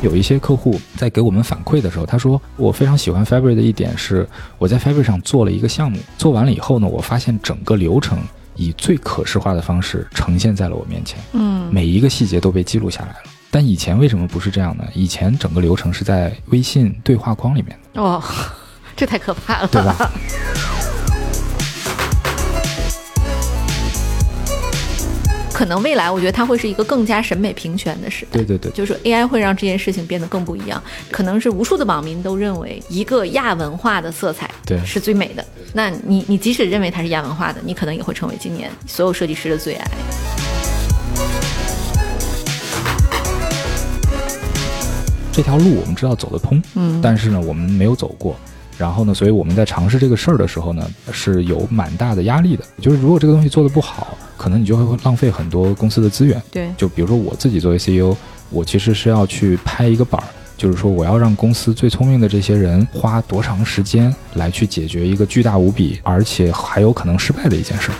有一些客户在给我们反馈的时候，他说我非常喜欢 Fabric 的一点是，我在 Fabric 上做了一个项目，做完了以后呢，我发现整个流程以最可视化的方式呈现在了我面前，嗯每一个细节都被记录下来了。但以前为什么不是这样呢？以前整个流程是在微信对话框里面的，哦，这太可怕了，对吧？可能未来我觉得它会是一个更加审美平权的时代。对对对，就是说 AI 会让这件事情变得更不一样，可能是无数的网民都认为一个亚文化的色彩对是最美的。那你你即使认为它是亚文化的，你可能也会成为今年所有设计师的最爱。这条路我们知道走得通，嗯但是呢，我们没有走过。然后呢，所以我们在尝试这个事儿的时候呢，是有蛮大的压力的。就是如果这个东西做得不好，可能你就会浪费很多公司的资源。对，就比如说我自己作为 CEO，我其实是要去拍一个板儿，就是说我要让公司最聪明的这些人花多长时间来去解决一个巨大无比，而且还有可能失败的一件事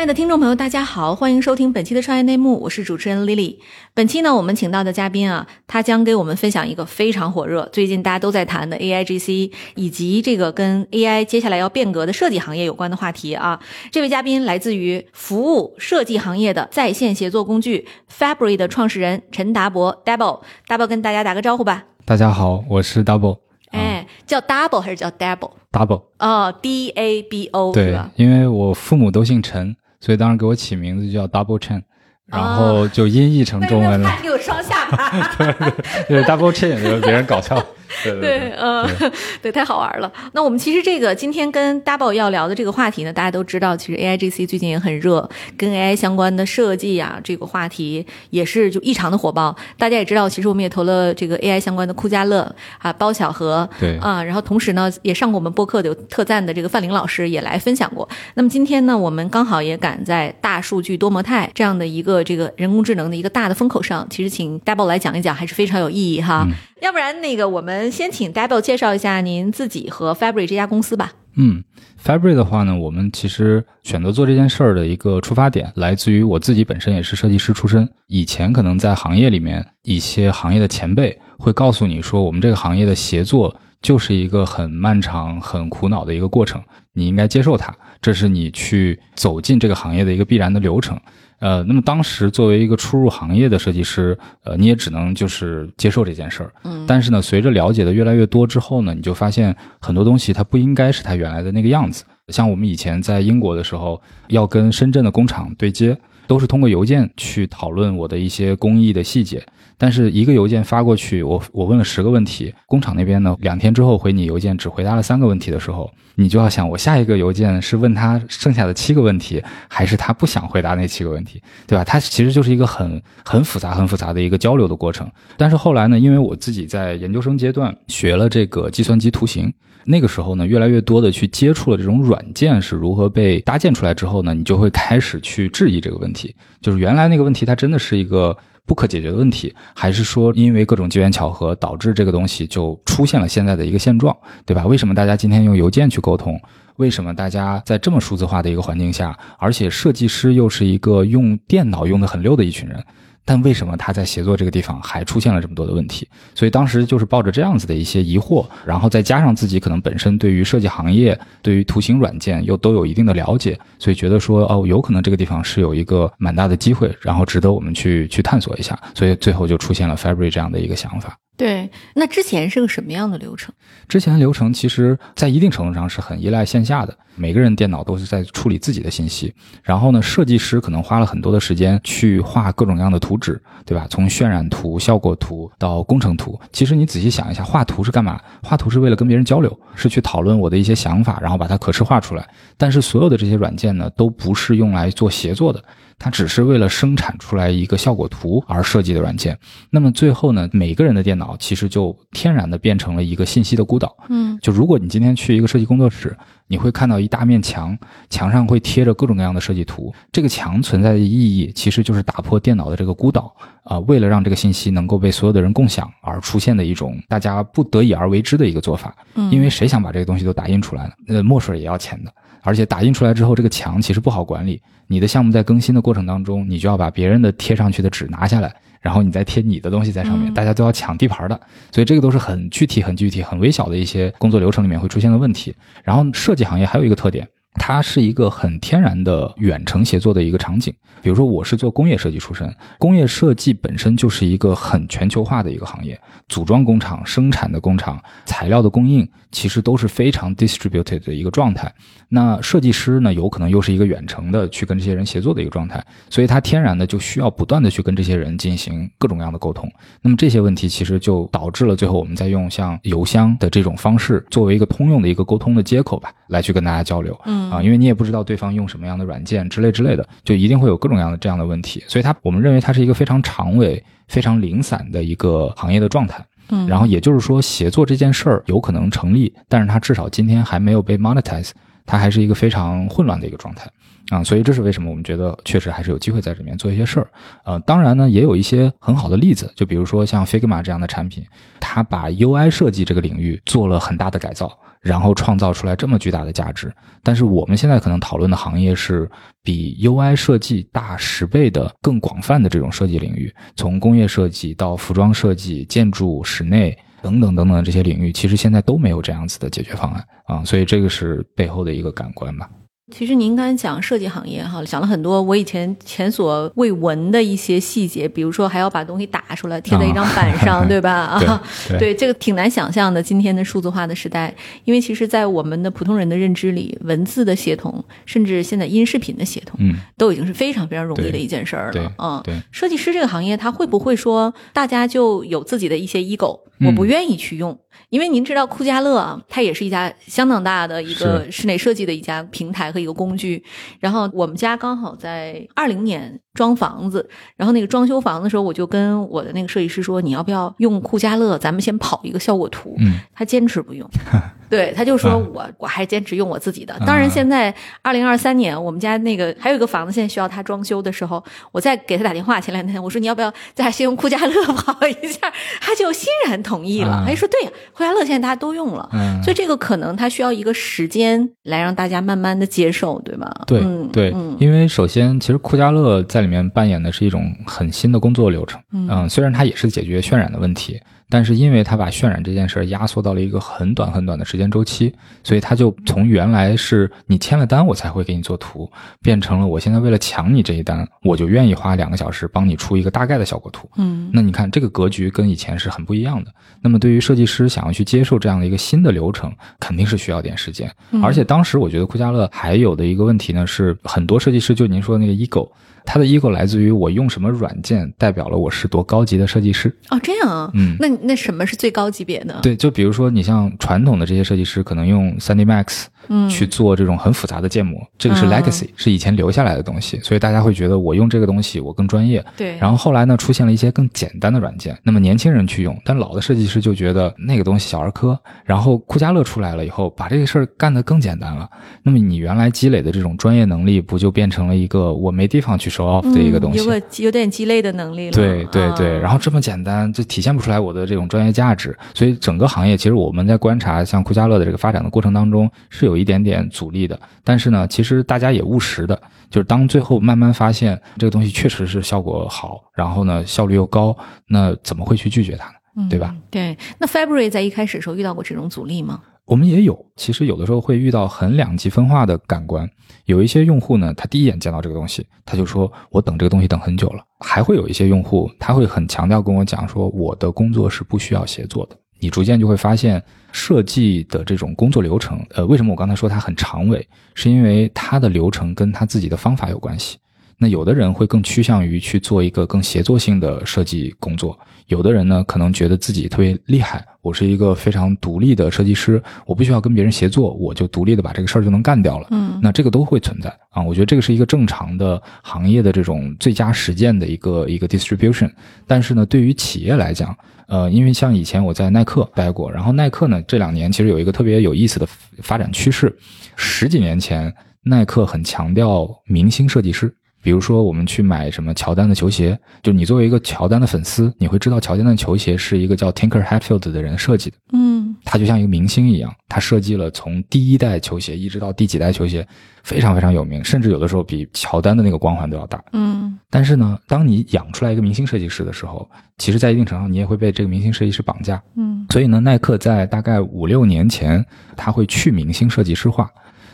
爱的听众朋友，大家好，欢迎收听本期的创业内幕，我是主持人 Lily。本期呢，我们请到的嘉宾啊，他将给我们分享一个非常火热、最近大家都在谈的 AIGC，以及这个跟 AI 接下来要变革的设计行业有关的话题啊。这位嘉宾来自于服务设计行业的在线协作工具 Fabry 的创始人陈达博 Double，Double 跟大家打个招呼吧。大家好，我是 Double，哎，叫 Double 还是叫 Double？Double，哦，D A B O 对吧？，因为我父母都姓陈，所以当时给我起名字就叫 Double Chin，然后就音译成中文了。你有双下巴。对，Double Chen 就是别人搞笑。对 对对，嗯，对，太好玩了。那我们其实这个今天跟 Double 要聊的这个话题呢，大家都知道，其实 AIGC 最近也很热，跟 AI 相关的设计啊，这个话题也是就异常的火爆。大家也知道，其实我们也投了这个 AI 相关的酷家乐啊、包小河，对啊，然后同时呢，也上过我们播客的有特赞的这个范玲老师也来分享过。那么今天呢，我们刚好也赶在大数据多模态这样的一个这个人工智能的一个大的风口上，其实请 Double 来讲一讲，还是非常有意义哈。要不然那个我们先请 Double 介绍一下您自己和 Fabry 这家公司吧。嗯，Fabry 的话呢，我们其实选择做这件事儿的一个出发点，来自于我自己本身也是设计师出身。以前可能在行业里面，一些行业的前辈会告诉你说，我们这个行业的协作就是一个很漫长、很苦恼的一个过程，你应该接受它，这是你去走进这个行业的一个必然的流程。呃，那么当时作为一个初入行业的设计师，呃，你也只能就是接受这件事儿。嗯但是呢，随着了解的越来越多之后呢，你就发现很多东西它不应该是它原来的那个样子。像我们以前在英国的时候，要跟深圳的工厂对接，都是通过邮件去讨论我的一些工艺的细节。但是一个邮件发过去，我我问了十个问题，工厂那边呢两天之后回你邮件只回答了三个问题的时候，你就要想我下一个邮件是问他剩下的七个问题，还是他不想回答那七个问题，对吧？它其实就是一个很很复杂、很复杂的一个交流的过程。但是后来呢，因为我自己在研究生阶段学了这个计算机图形，那个时候呢，越来越多的去接触了这种软件是如何被搭建出来之后呢，你就会开始去质疑这个问题，就是原来那个问题它真的是一个。不可解决的问题，还是说因为各种机缘巧合导致这个东西就出现了现在的一个现状，对吧？为什么大家今天用邮件去沟通？为什么大家在这么数字化的一个环境下，而且设计师又是一个用电脑用的很溜的一群人？但为什么他在协作这个地方还出现了这么多的问题？所以当时就是抱着这样子的一些疑惑，然后再加上自己可能本身对于设计行业、对于图形软件又都有一定的了解，所以觉得说哦，有可能这个地方是有一个蛮大的机会，然后值得我们去去探索一下。所以最后就出现了 Fabry 这样的一个想法。对，那之前是个什么样的流程？之前流程其实，在一定程度上是很依赖线下的，每个人电脑都是在处理自己的信息。然后呢，设计师可能花了很多的时间去画各种各样的图纸，对吧？从渲染图、效果图到工程图。其实你仔细想一下，画图是干嘛？画图是为了跟别人交流，是去讨论我的一些想法，然后把它可视化出来。但是所有的这些软件呢，都不是用来做协作的。它只是为了生产出来一个效果图而设计的软件。那么最后呢，每个人的电脑其实就天然的变成了一个信息的孤岛。嗯就如果你今天去一个设计工作室，你会看到一大面墙，墙上会贴着各种各样的设计图。这个墙存在的意义其实就是打破电脑的这个孤岛啊、为了让这个信息能够被所有的人共享而出现的一种大家不得已而为之的一个做法。嗯，因为谁想把这个东西都打印出来呢？呃，墨水也要钱的，而且打印出来之后，这个墙其实不好管理。你的项目在更新的过程当中，你就要把别人的贴上去的纸拿下来，然后你再贴你的东西在上面，嗯大家都要抢地盘的。所以这个都是很具体、很具体、很微小的一些工作流程里面会出现的问题。然后设计行业还有一个特点，它是一个很天然的远程协作的一个场景。比如说，我是做工业设计出身，工业设计本身就是一个很全球化的一个行业，组装工厂、生产的工厂、材料的供应，其实都是非常 distributed 的一个状态。那设计师呢，有可能又是一个远程的去跟这些人协作的一个状态，所以他天然的就需要不断的去跟这些人进行各种各样的沟通。那么这些问题其实就导致了最后我们在用像邮箱的这种方式作为一个通用的一个沟通的接口吧，来去跟大家交流。嗯啊，因为你也不知道对方用什么样的软件之类之类的，就一定会有各种各样的这样的问题。所以它我们认为它是一个非常长尾、非常零散的一个行业的状态。嗯然后也就是说，协作这件事儿有可能成立，但是它至少今天还没有被 monetize，它还是一个非常混乱的一个状态啊。所以这是为什么我们觉得确实还是有机会在里面做一些事儿。呃，当然呢，也有一些很好的例子，就比如说像 Figma 这样的产品，它把 UI 设计这个领域做了很大的改造。然后创造出来这么巨大的价值，但是我们现在可能讨论的行业是比 UI 设计大十倍的更广泛的这种设计领域，从工业设计到服装设计、建筑、室内等等等等这些领域，其实现在都没有这样子的解决方案啊，所以这个是背后的一个感官吧。其实您刚才讲设计行业哈，讲了很多我以前前所未闻的一些细节，比如说还要把东西打出来贴在一张板上，对吧？啊，啊对对，这个挺难想象的。今天的数字化的时代，因为其实，在我们的普通人的认知里，文字的协同，甚至现在音视频的协同，嗯，都已经是非常非常容易的一件事儿了。嗯，对，设计师这个行业，他会不会说大家就有自己的一些 ego，嗯我不愿意去用？因为您知道酷家乐啊，它也是一家相当大的一个室内设计的一家平台和一个工具。然后我们家刚好在二零年装房子，然后那个装修房子的时候，我就跟我的那个设计师说，你要不要用酷家乐？咱们先跑一个效果图。嗯，他坚持不用，对，他就说啊我我还坚持用我自己的。当然，现在二零二三年，我们家那个还有一个房子，现在需要他装修的时候，我再给他打电话。前两天我说你要不要再先用酷家乐跑一下，他就欣然同意了。啊他就说对呀，酷家乐现在大家都用了，嗯所以这个可能它需要一个时间来让大家慢慢的接受，对吗？对、嗯、对，嗯因为首先，其实酷家乐在里面扮演的是一种很新的工作流程。嗯虽然它也是解决渲染的问题，但是因为他把渲染这件事儿压缩到了一个很短很短的时间周期，所以他就从原来是你签了单我才会给你做图，变成了我现在为了抢你这一单，我就愿意花两个小时帮你出一个大概的效果图。嗯那你看这个格局跟以前是很不一样的。那么对于设计师想要去接受这样的一个新的流程，肯定是需要点时间。嗯而且当时我觉得酷家乐还有的一个问题呢，是很多设计师就您说的那个 ego，他的 ego 来自于我用什么软件代表了我是多高级的设计师。哦这样啊，嗯那那什么是最高级别的？，对，就比如说你像传统的这些设计师，可能用 3D Max 嗯去做这种很复杂的建模，这个是嗯 legacy，是以前留下来的东西，所以大家会觉得我用这个东西我更专业。对，然后后来呢，出现了一些更简单的软件，那么年轻人去用，但老的设计师就觉得那个东西小儿科。然后酷家乐出来了以后，把这个事儿干得更简单了。那么你原来积累的这种专业能力，不就变成了一个我没地方去 show off 的一个东西？嗯、有个有点鸡肋的能力了。对对对，啊然后这么简单，就体现不出来我的这种专业价值。所以整个行业，其实我们在观察像酷家乐的这个发展的过程当中，是有一点点阻力的。但是呢，其实大家也务实的，就是当最后慢慢发现这个东西确实是效果好，然后呢效率又高，那怎么会去拒绝它呢？对吧？嗯对，那 February 在一开始的时候遇到过这种阻力吗？我们也有，其实有的时候会遇到很两极分化的感官。有一些用户呢，他第一眼见到这个东西，他就说我等这个东西等很久了。还会有一些用户，他会很强调跟我讲说，我的工作是不需要协作的。你逐渐就会发现，设计的这种工作流程，呃，为什么我刚才说它很长尾，是因为它的流程跟他自己的方法有关系。那有的人会更趋向于去做一个更协作性的设计工作，有的人呢可能觉得自己特别厉害，我是一个非常独立的设计师，我不需要跟别人协作，我就独立的把这个事儿就能干掉了。嗯那这个都会存在啊，我觉得这个是一个正常的行业的这种最佳实践的一个一个 distribution。但是呢，对于企业来讲，呃，因为像以前我在耐克待过，然后耐克呢这两年其实有一个特别有意思的发展趋势，十几年前耐克很强调明星设计师。比如说，我们去买什么乔丹的球鞋，就你作为一个乔丹的粉丝，你会知道乔丹的球鞋是一个叫 Tinker Hatfield 的人设计的。嗯他就像一个明星一样，他设计了从第一代球鞋一直到第几代球鞋，非常非常有名，甚至有的时候比乔丹的那个光环都要大。嗯但是呢，当你养出来一个明星设计师的时候，其实，在一定程度上，你也会被这个明星设计师绑架。嗯所以呢，耐克在大概五六年前，他会去明星设计师化，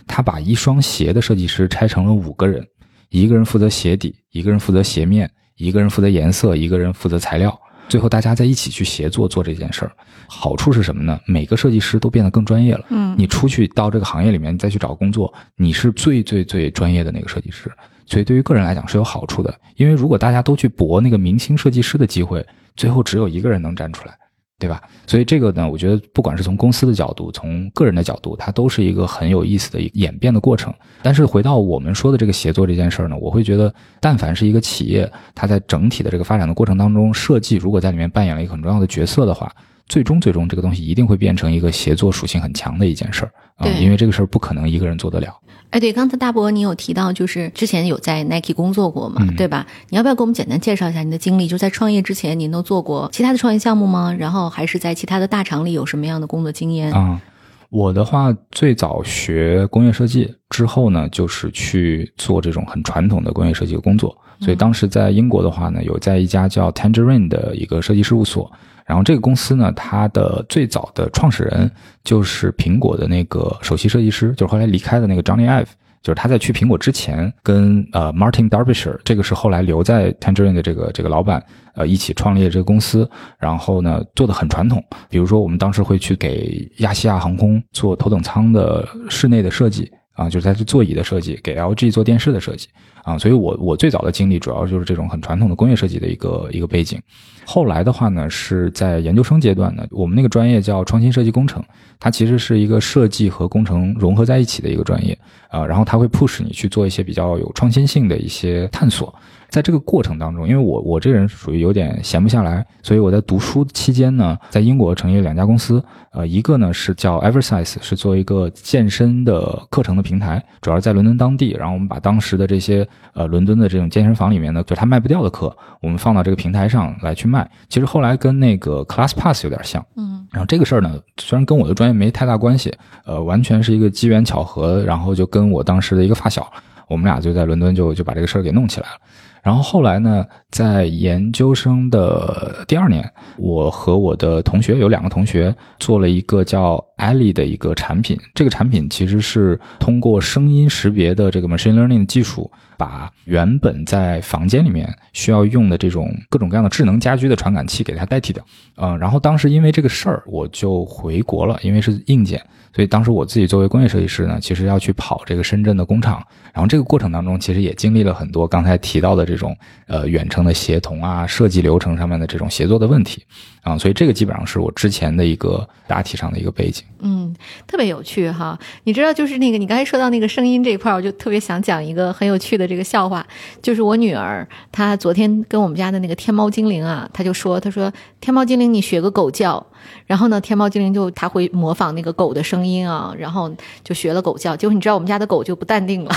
他把一双鞋的设计师拆成了五个人，一个人负责鞋底，一个人负责鞋面，一个人负责颜色，一个人负责材料，最后大家在一起去协作做这件事儿。好处是什么呢？每个设计师都变得更专业了。嗯你出去到这个行业里面你再去找工作，你是最最最专业的那个设计师，所以对于个人来讲是有好处的。因为如果大家都去搏那个明星设计师的机会，最后只有一个人能站出来，对吧？所以这个呢，我觉得不管是从公司的角度，从个人的角度，它都是一个很有意思的演变的过程。但是回到我们说的这个协作这件事儿呢，我会觉得，但凡是一个企业，它在整体的这个发展的过程当中，设计如果在里面扮演了一个很重要的角色的话，最终最终这个东西一定会变成一个协作属性很强的一件事儿啊、对因为这个事儿不可能一个人做得了。哎，对，刚才大伯你有提到，就是之前有在 Nike 工作过嘛，嗯对吧？你要不要给我们简单介绍一下你的经历？就在创业之前，您都做过其他的创业项目吗？然后还是在其他的大厂里有什么样的工作经验？啊、我的话最早学工业设计之后呢，就是去做这种很传统的工业设计的工作。所以当时在英国的话呢，有在一家叫 Tangerine 的一个设计事务所。然后这个公司呢，它的最早的创始人就是苹果的那个首席设计师，就是后来离开的那个 Johnny Ive。就是他在去苹果之前，跟呃 Martin Derbyshire，这个是后来留在 Tangerine 的这个这个老板，呃一起创立了这个公司。然后呢，做的很传统，比如说我们当时会去给亚细亚航空做头等舱的室内的设计啊，就是它是座椅的设计，给 LG 做电视的设计啊。所以我我最早的经历主要就是这种很传统的工业设计的一个一个背景。后来的话呢，是在研究生阶段呢，我们那个专业叫创新设计工程，它其实是一个设计和工程融合在一起的一个专业啊、然后它会 push 你去做一些比较有创新性的一些探索。在这个过程当中，因为我我这个人属于有点闲不下来，所以我在读书期间呢，在英国成立了两家公司，呃，一个呢是叫 Eversize，是做一个健身的课程的平台，主要在伦敦当地，然后我们把当时的这些呃伦敦的这种健身房里面呢，就他卖不掉的课，我们放到这个平台上来去卖。其实后来跟那个 ClassPass 有点像，嗯然后这个事儿呢，虽然跟我的专业没太大关系，呃，完全是一个机缘巧合，然后就跟我当时的一个发小，我们俩就在伦敦就就把这个事儿给弄起来了。然后后来呢，在研究生的第二年，我和我的同学有两个同学做了一个叫 Ali 的一个产品。这个产品其实是通过声音识别的这个 machine learning 技术，把原本在房间里面需要用的这种各种各样的智能家居的传感器给它代替掉。嗯，然后当时因为这个事儿，我就回国了，因为是硬件，所以当时我自己作为工业设计师呢，其实要去跑这个深圳的工厂。然后这个过程当中，其实也经历了很多刚才提到的这种呃远程的协同啊、设计流程上面的这种协作的问题啊，所以这个基本上是我之前的一个大体上的一个背景。嗯，特别有趣哈。你知道，就是那个你刚才说到那个声音这一块，我就特别想讲一个很有趣的这个笑话，就是我女儿她昨天跟我们家的那个天猫精灵啊，她就说，她说天猫精灵你学个狗叫，然后呢，天猫精灵就它会模仿那个狗的声音啊，然后就学了狗叫，结果你知道我们家的狗就不淡定了，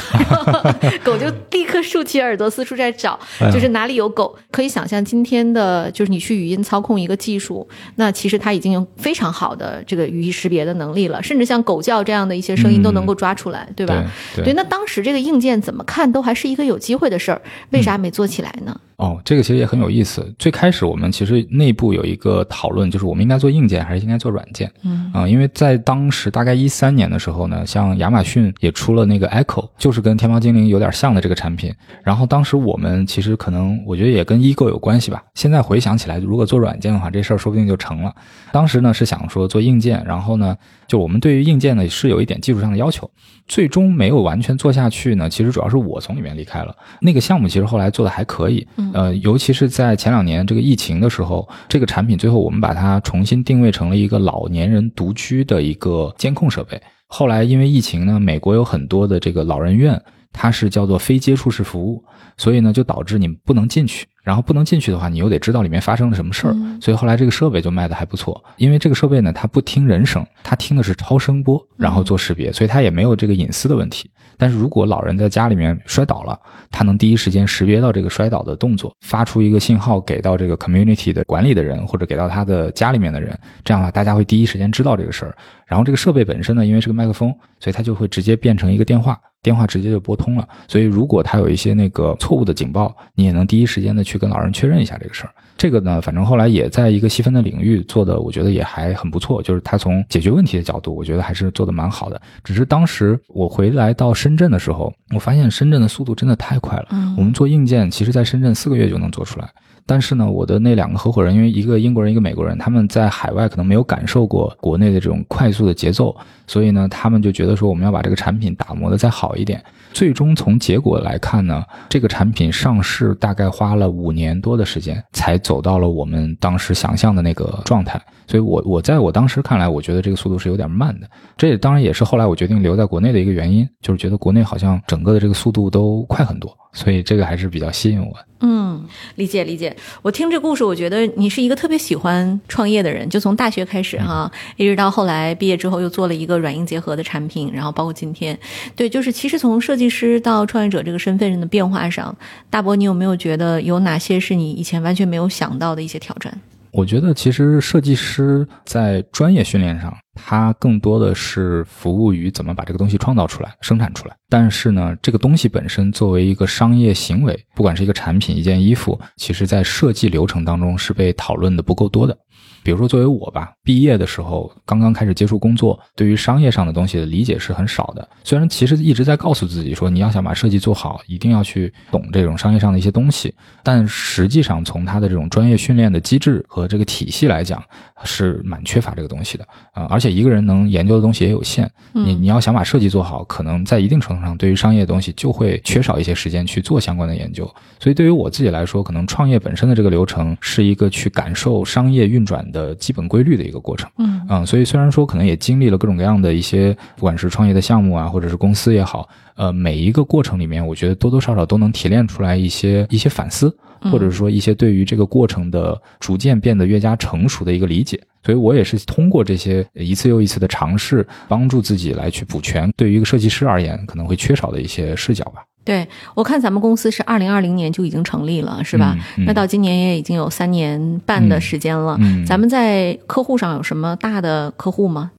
狗就立刻竖起耳朵四处在找，就是哪里有狗。可以想象今天的就是你去语音操控一个技术，那其实它已经有非常好的这个语义识别的能力了，甚至像狗叫这样的一些声音都能够抓出来，对吧？对对，那当时这个硬件怎么看都还是一个有机会的事儿，为啥没做起来呢？哦，这个其实也很有意思。最开始我们其实内部有一个讨论，就是我们应该做硬件还是应该做软件？嗯啊、因为在当时大概一三年的时候呢，像亚马逊也出了那个 Echo，就是跟天猫精灵有点像的这个产品。然后当时我们其实可能我觉得也跟 Ego 有关系吧。现在回想起来，如果做软件的话，这事儿说不定就成了。当时呢是想说做硬件，然后呢就我们对于硬件呢是有一点技术上的要求，最终没有完全做下去呢。其实主要是我从里面离开了。那个项目其实后来做的还可以，呃，尤其是在前两年这个疫情的时候，这个产品最后我们把它重新定位成了一个老年人独居的一个监控设备。后来因为疫情呢，美国有很多的这个老人院，它是叫做非接触式服务，所以呢就导致你不能进去。然后不能进去的话，你又得知道里面发生了什么事儿。所以后来这个设备就卖的还不错，因为这个设备呢，它不听人声，它听的是超声波，然后做识别，所以它也没有这个隐私的问题。但是如果老人在家里面摔倒了，他能第一时间识别到这个摔倒的动作，发出一个信号给到这个 community 的管理的人，或者给到他的家里面的人，这样的话大家会第一时间知道这个事儿。然后这个设备本身呢，因为是个麦克风，所以它就会直接变成一个电话，电话直接就拨通了。所以如果它有一些那个错误的警报，你也能第一时间的去跟老人确认一下这个事儿。这个呢，反正后来也在一个细分的领域做的，我觉得也还很不错。就是它从解决问题的角度，我觉得还是做的蛮好的。只是当时我回来到深圳的时候，我发现深圳的速度真的太快了。嗯，我们做硬件，其实在深圳四个月就能做出来。但是呢，我的那两个合伙人，因为一个英国人，一个美国人，他们在海外可能没有感受过国内的这种快速的节奏，所以呢，他们就觉得说我们要把这个产品打磨的再好一点。最终从结果来看呢，这个产品上市大概花了五年多的时间，才走到了我们当时想象的那个状态。所以，我我在我当时看来，我觉得这个速度是有点慢的。这也当然也是后来我决定留在国内的一个原因，就是觉得国内好像整个的这个速度都快很多。所以这个还是比较吸引我。嗯，理解理解。我听这故事，我觉得你是一个特别喜欢创业的人，就从大学开始哈，一直到后来毕业之后又做了一个软硬结合的产品，然后包括今天，对，就是其实从设计师到创业者这个身份上的变化上，大伯，你有没有觉得有哪些是你以前完全没有想到的一些挑战？我觉得其实设计师在专业训练上，他更多的是服务于怎么把这个东西创造出来、生产出来。但是呢，这个东西本身作为一个商业行为，不管是一个产品、一件衣服，其实在设计流程当中是被讨论的不够多的。比如说，作为我吧，毕业的时候刚刚开始接触工作，对于商业上的东西的理解是很少的。虽然其实一直在告诉自己说，你要想把设计做好，一定要去懂这种商业上的一些东西，但实际上从他的这种专业训练的机制和这个体系来讲，是蛮缺乏这个东西的啊。而且一个人能研究的东西也有限，你你要想把设计做好，可能在一定程度上，对于商业的东西就会缺少一些时间去做相关的研究。所以对于我自己来说，可能创业本身的这个流程是一个去感受商业运转。的基本规律的一个过程，嗯嗯，所以虽然说可能也经历了各种各样的一些，不管是创业的项目啊，或者是公司也好，呃，每一个过程里面，我觉得多多少少都能提炼出来一些一些反思，或者说一些对于这个过程的逐渐变得越加成熟的一个理解。所以我也是通过这些一次又一次的尝试，帮助自己来去补全对于一个设计师而言可能会缺少的一些视角吧。对，我看咱们公司是二零二零年就已经成立了，是吧？那到今年也已经有三年半的时间了。咱们在客户上有什么大的客户吗？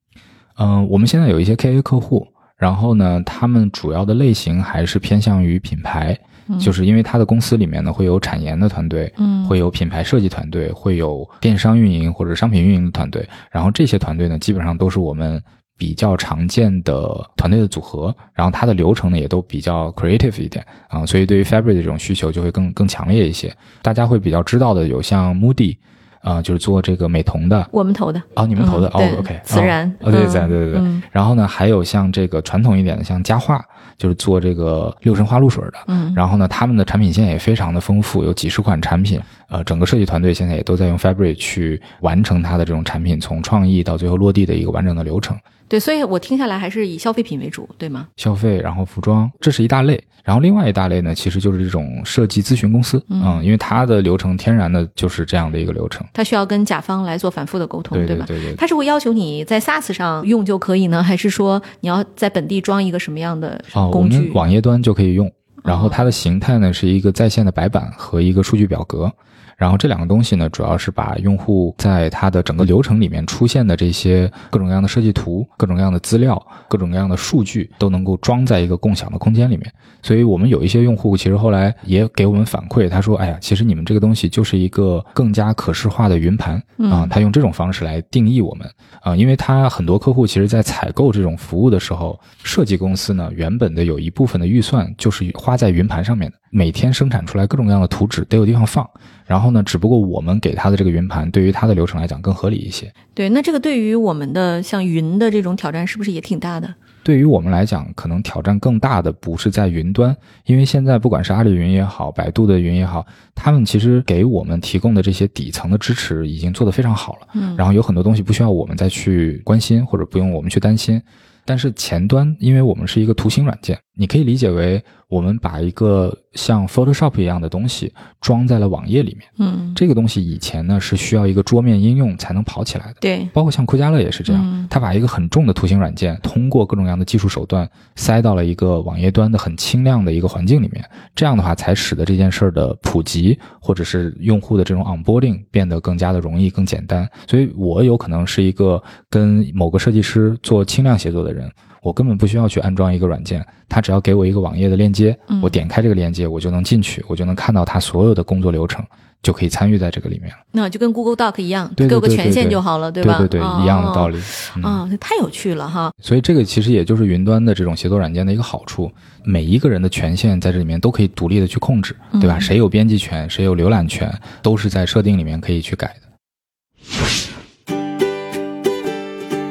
嗯，我们现在有一些 KA 客户，然后呢，他们主要的类型还是偏向于品牌，就是因为他的公司里面呢会有产研的团队，嗯，会有品牌设计团队，会有电商运营或者商品运营的团队，然后这些团队呢基本上都是我们。比较常见的团队的组合，然后它的流程呢也都比较 creative 一点啊，所以对于 fabric 的这种需求就会更更强烈一些。大家会比较知道的有像 Moody，啊，就是做这个美瞳的，我们投的。哦，你们投的？哦，OK，自然，哦对对对对。对。然后呢，还有像这个传统一点的，像佳话，就是做这个六神花露水的，嗯，然后呢，他们的产品线也非常的丰富，有几十款产品，呃，整个设计团队现在也都在用 fabric 去完成它的这种产品从创意到最后落地的一个完整的流程。对，所以我听下来还是以消费品为主，对吗？消费，然后服装，这是一大类。然后另外一大类呢，其实就是这种设计咨询公司，嗯，因为它的流程天然的就是这样的一个流程。它需要跟甲方来做反复的沟通，对吧？对对。它是会要求你在 SaaS 上用就可以呢，还是说你要在本地装一个什么样的工具？我们网页端就可以用。然后它的形态呢是一个在线的白板和一个数据表格。然后这两个东西呢，主要是把用户在他的整个流程里面出现的这些各种各样的设计图、各种各样的资料、各种各样的数据，都能够装在一个共享的空间里面。所以我们有一些用户，其实后来也给我们反馈，他说：“哎呀，其实你们这个东西就是一个更加可视化的云盘啊。”他用这种方式来定义我们啊，因为他很多客户其实，在采购这种服务的时候，设计公司呢原本的有一部分的预算就是花在云盘上面的，每天生产出来各种各样的图纸得有地方放。然后呢？只不过我们给他的这个云盘，对于他的流程来讲更合理一些。对，那这个对于我们的像云的这种挑战，是不是也挺大的？对于我们来讲，可能挑战更大的不是在云端，因为现在不管是阿里云也好，百度的云也好，他们其实给我们提供的这些底层的支持已经做得非常好了。嗯，然后有很多东西不需要我们再去关心，或者不用我们去担心。但是前端，因为我们是一个图形软件，你可以理解为我们把一个像 Photoshop 一样的东西装在了网页里面。嗯，这个东西以前呢是需要一个桌面应用才能跑起来的。对，包括像酷家乐也是这样，嗯它把一个很重的图形软件通过各种各样的技术手段塞到了一个网页端的很轻量的一个环境里面，这样的话才使得这件事儿的普及或者是用户的这种 onboarding 变得更加的容易、更简单。所以我有可能是一个跟某个设计师做轻量协作的人。我根本不需要去安装一个软件，他只要给我一个网页的链接，嗯我点开这个链接，我就能进去，我就能看到他所有的工作流程，就可以参与在这个里面了。那就跟 Google Doc 一样，对对给我个权对对对限就好了，对吧？对对，一样的道理。嗯啊、这太有趣了哈！所以这个其实也就是云端的这种协作软件的一个好处，每一个人的权限在这里面都可以独立的去控制，对吧？嗯谁有编辑权，谁有浏览权，都是在设定里面可以去改的。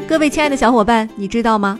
各位亲爱的小伙伴，你知道吗？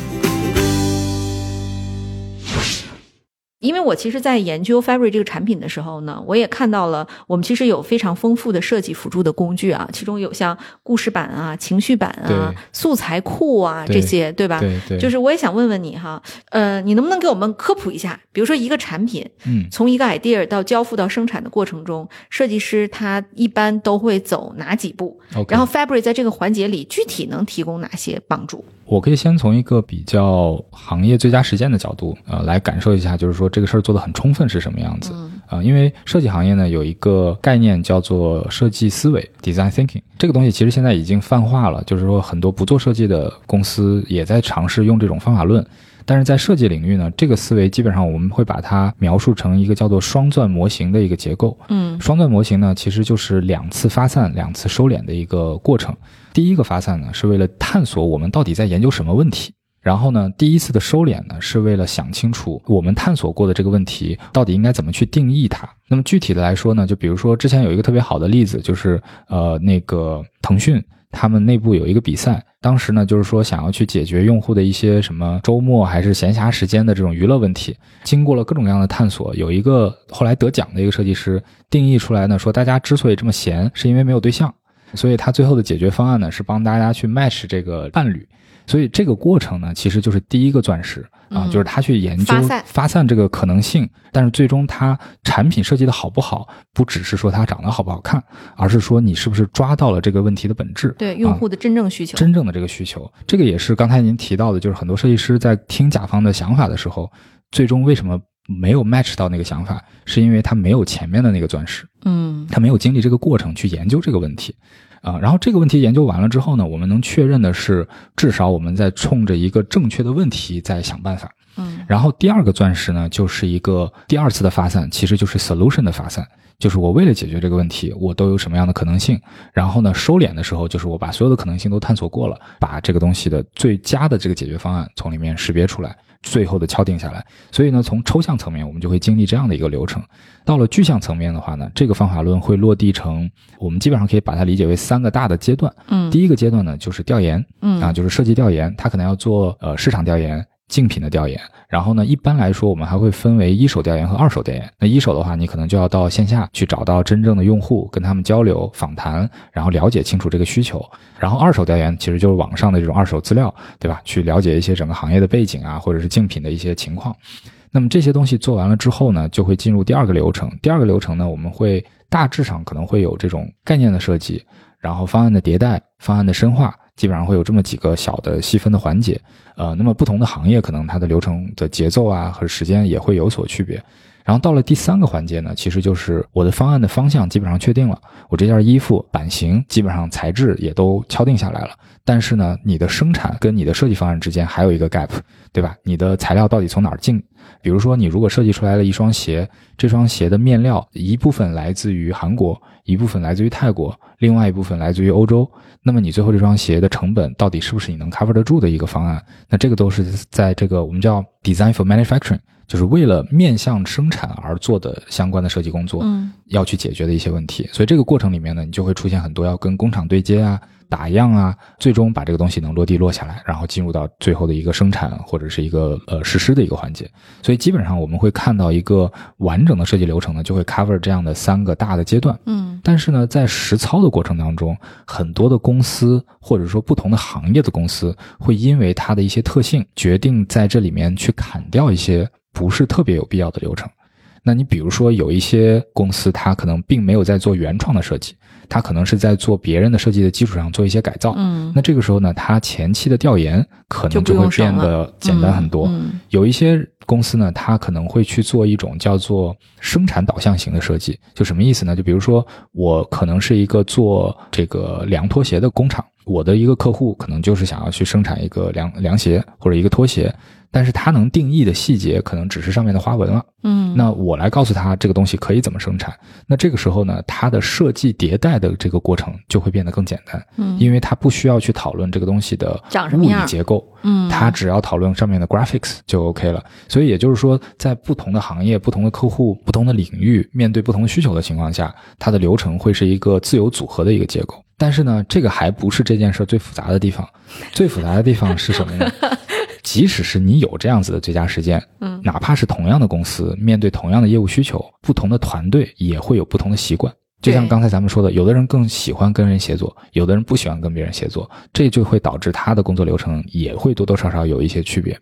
因为我其实，在研究 Fabric 这个产品的时候呢，我也看到了我们其实有非常丰富的设计辅助的工具啊，其中有像故事板啊、情绪板啊、素材库啊这些，对吧？对对，就是我也想问问你哈，呃，你能不能给我们科普一下？比如说一个产品，嗯，从一个 idea 到交付到生产的过程中，设计师他一般都会走哪几步？然后 Fabric 在这个环节里具体能提供哪些帮助？我可以先从一个比较行业最佳实践的角度，呃，来感受一下，就是说这个事儿做得很充分是什么样子。嗯啊、因为设计行业呢有一个概念叫做设计思维 （design thinking），这个东西其实现在已经泛化了，就是说很多不做设计的公司也在尝试用这种方法论。但是在设计领域呢，这个思维基本上我们会把它描述成一个叫做双钻模型的一个结构。嗯双钻模型呢，其实就是两次发散、两次收敛的一个过程。第一个发散呢，是为了探索我们到底在研究什么问题。然后呢，第一次的收敛呢，是为了想清楚我们探索过的这个问题到底应该怎么去定义它。那么具体的来说呢，就比如说之前有一个特别好的例子，就是呃那个腾讯他们内部有一个比赛，当时呢就是说想要去解决用户的一些什么周末还是闲暇时间的这种娱乐问题。经过了各种各样的探索，有一个后来得奖的一个设计师定义出来呢，说大家之所以这么闲，是因为没有对象。所以他最后的解决方案呢，是帮大家去 match 这个伴侣。所以这个过程呢，其实就是第一个钻石啊，嗯就是他去研究发散这个可能性。但是最终他产品设计的好不好，不只是说它长得好不好看，而是说你是不是抓到了这个问题的本质。对用户的真正需求。真正的这个需求，这个也是刚才您提到的，就是很多设计师在听甲方的想法的时候，最终为什么没有 match 到那个想法，是因为他没有前面的那个钻石，嗯他没有经历这个过程去研究这个问题。啊，然后这个问题研究完了之后呢，我们能确认的是，至少我们在冲着一个正确的问题在想办法。嗯然后第二个钻石呢，就是一个第二次的发散，其实就是 solution 的发散，就是我为了解决这个问题，我都有什么样的可能性。然后呢，收敛的时候，就是我把所有的可能性都探索过了，把这个东西的最佳的这个解决方案从里面识别出来，最后的敲定下来。所以呢，从抽象层面，我们就会经历这样的一个流程。到了具象层面的话呢，这个方法论会落地成，我们基本上可以把它理解为三个大的阶段。嗯第一个阶段呢，就是调研，嗯啊，就是设计调研，它可能要做呃市场调研、竞品的调研。然后呢，一般来说，我们还会分为一手调研和二手调研。那一手的话，你可能就要到线下去找到真正的用户，跟他们交流、访谈，然后了解清楚这个需求。然后二手调研其实就是网上的这种二手资料，对吧？去了解一些整个行业的背景啊，或者是竞品的一些情况。那么这些东西做完了之后呢，就会进入第二个流程。第二个流程呢，我们会大致上可能会有这种概念的设计，然后方案的迭代、方案的深化，基本上会有这么几个小的细分的环节。呃，那么不同的行业可能它的流程的节奏啊和时间也会有所区别。然后到了第三个环节呢，其实就是我的方案的方向基本上确定了，我这件衣服版型基本上材质也都敲定下来了。但是呢，你的生产跟你的设计方案之间还有一个 gap，对吧？你的材料到底从哪儿进？比如说，你如果设计出来了一双鞋，这双鞋的面料一部分来自于韩国，一部分来自于泰国，另外一部分来自于欧洲，那么你最后这双鞋的成本到底是不是你能 cover 得住的一个方案？那这个都是在这个我们叫 design for manufacturing，就是为了面向生产而做的相关的设计工作，嗯要去解决的一些问题。所以这个过程里面呢，你就会出现很多要跟工厂对接啊、打样啊，最终把这个东西能落地落下来，然后进入到最后的一个生产或者是一个呃实施的一个环节。所以基本上我们会看到一个完整的设计流程呢，就会 cover 这样的三个大的阶段。嗯但是呢，在实操的过程当中，很多的公司或者说不同的行业的公司，会因为它的一些特性，决定在这里面去砍掉一些不是特别有必要的流程。那你比如说，有一些公司，它可能并没有在做原创的设计，它可能是在做别人的设计的基础上做一些改造。嗯，那这个时候呢，它前期的调研可能就会变得简单很多。嗯有一些公司呢，它可能会去做一种叫做生产导向型的设计，就什么意思呢？就比如说，我可能是一个做这个凉拖鞋的工厂，我的一个客户可能就是想要去生产一个凉凉鞋或者一个拖鞋，但是它能定义的细节可能只是上面的花纹了。嗯，那我来告诉他这个东西可以怎么生产。那这个时候呢，它的设计迭代的这个过程就会变得更简单，嗯因为它不需要去讨论这个东西的物理结构，嗯它只要讨论上面的 graphics 就 OK 了。所以也就是说，在不同的行业、不同的客户、不同的领域，面对不同的需求的情况下，它的流程会是一个自由组合的一个结构。但是呢，这个还不是这件事最复杂的地方，最复杂的地方是什么呢？即使是你有这样子的最佳实践，嗯哪怕是同样的公司，面对同样的业务需求，不同的团队也会有不同的习惯。就像刚才咱们说的，有的人更喜欢跟人协作，有的人不喜欢跟别人协作，这就会导致他的工作流程也会多多少少有一些区别。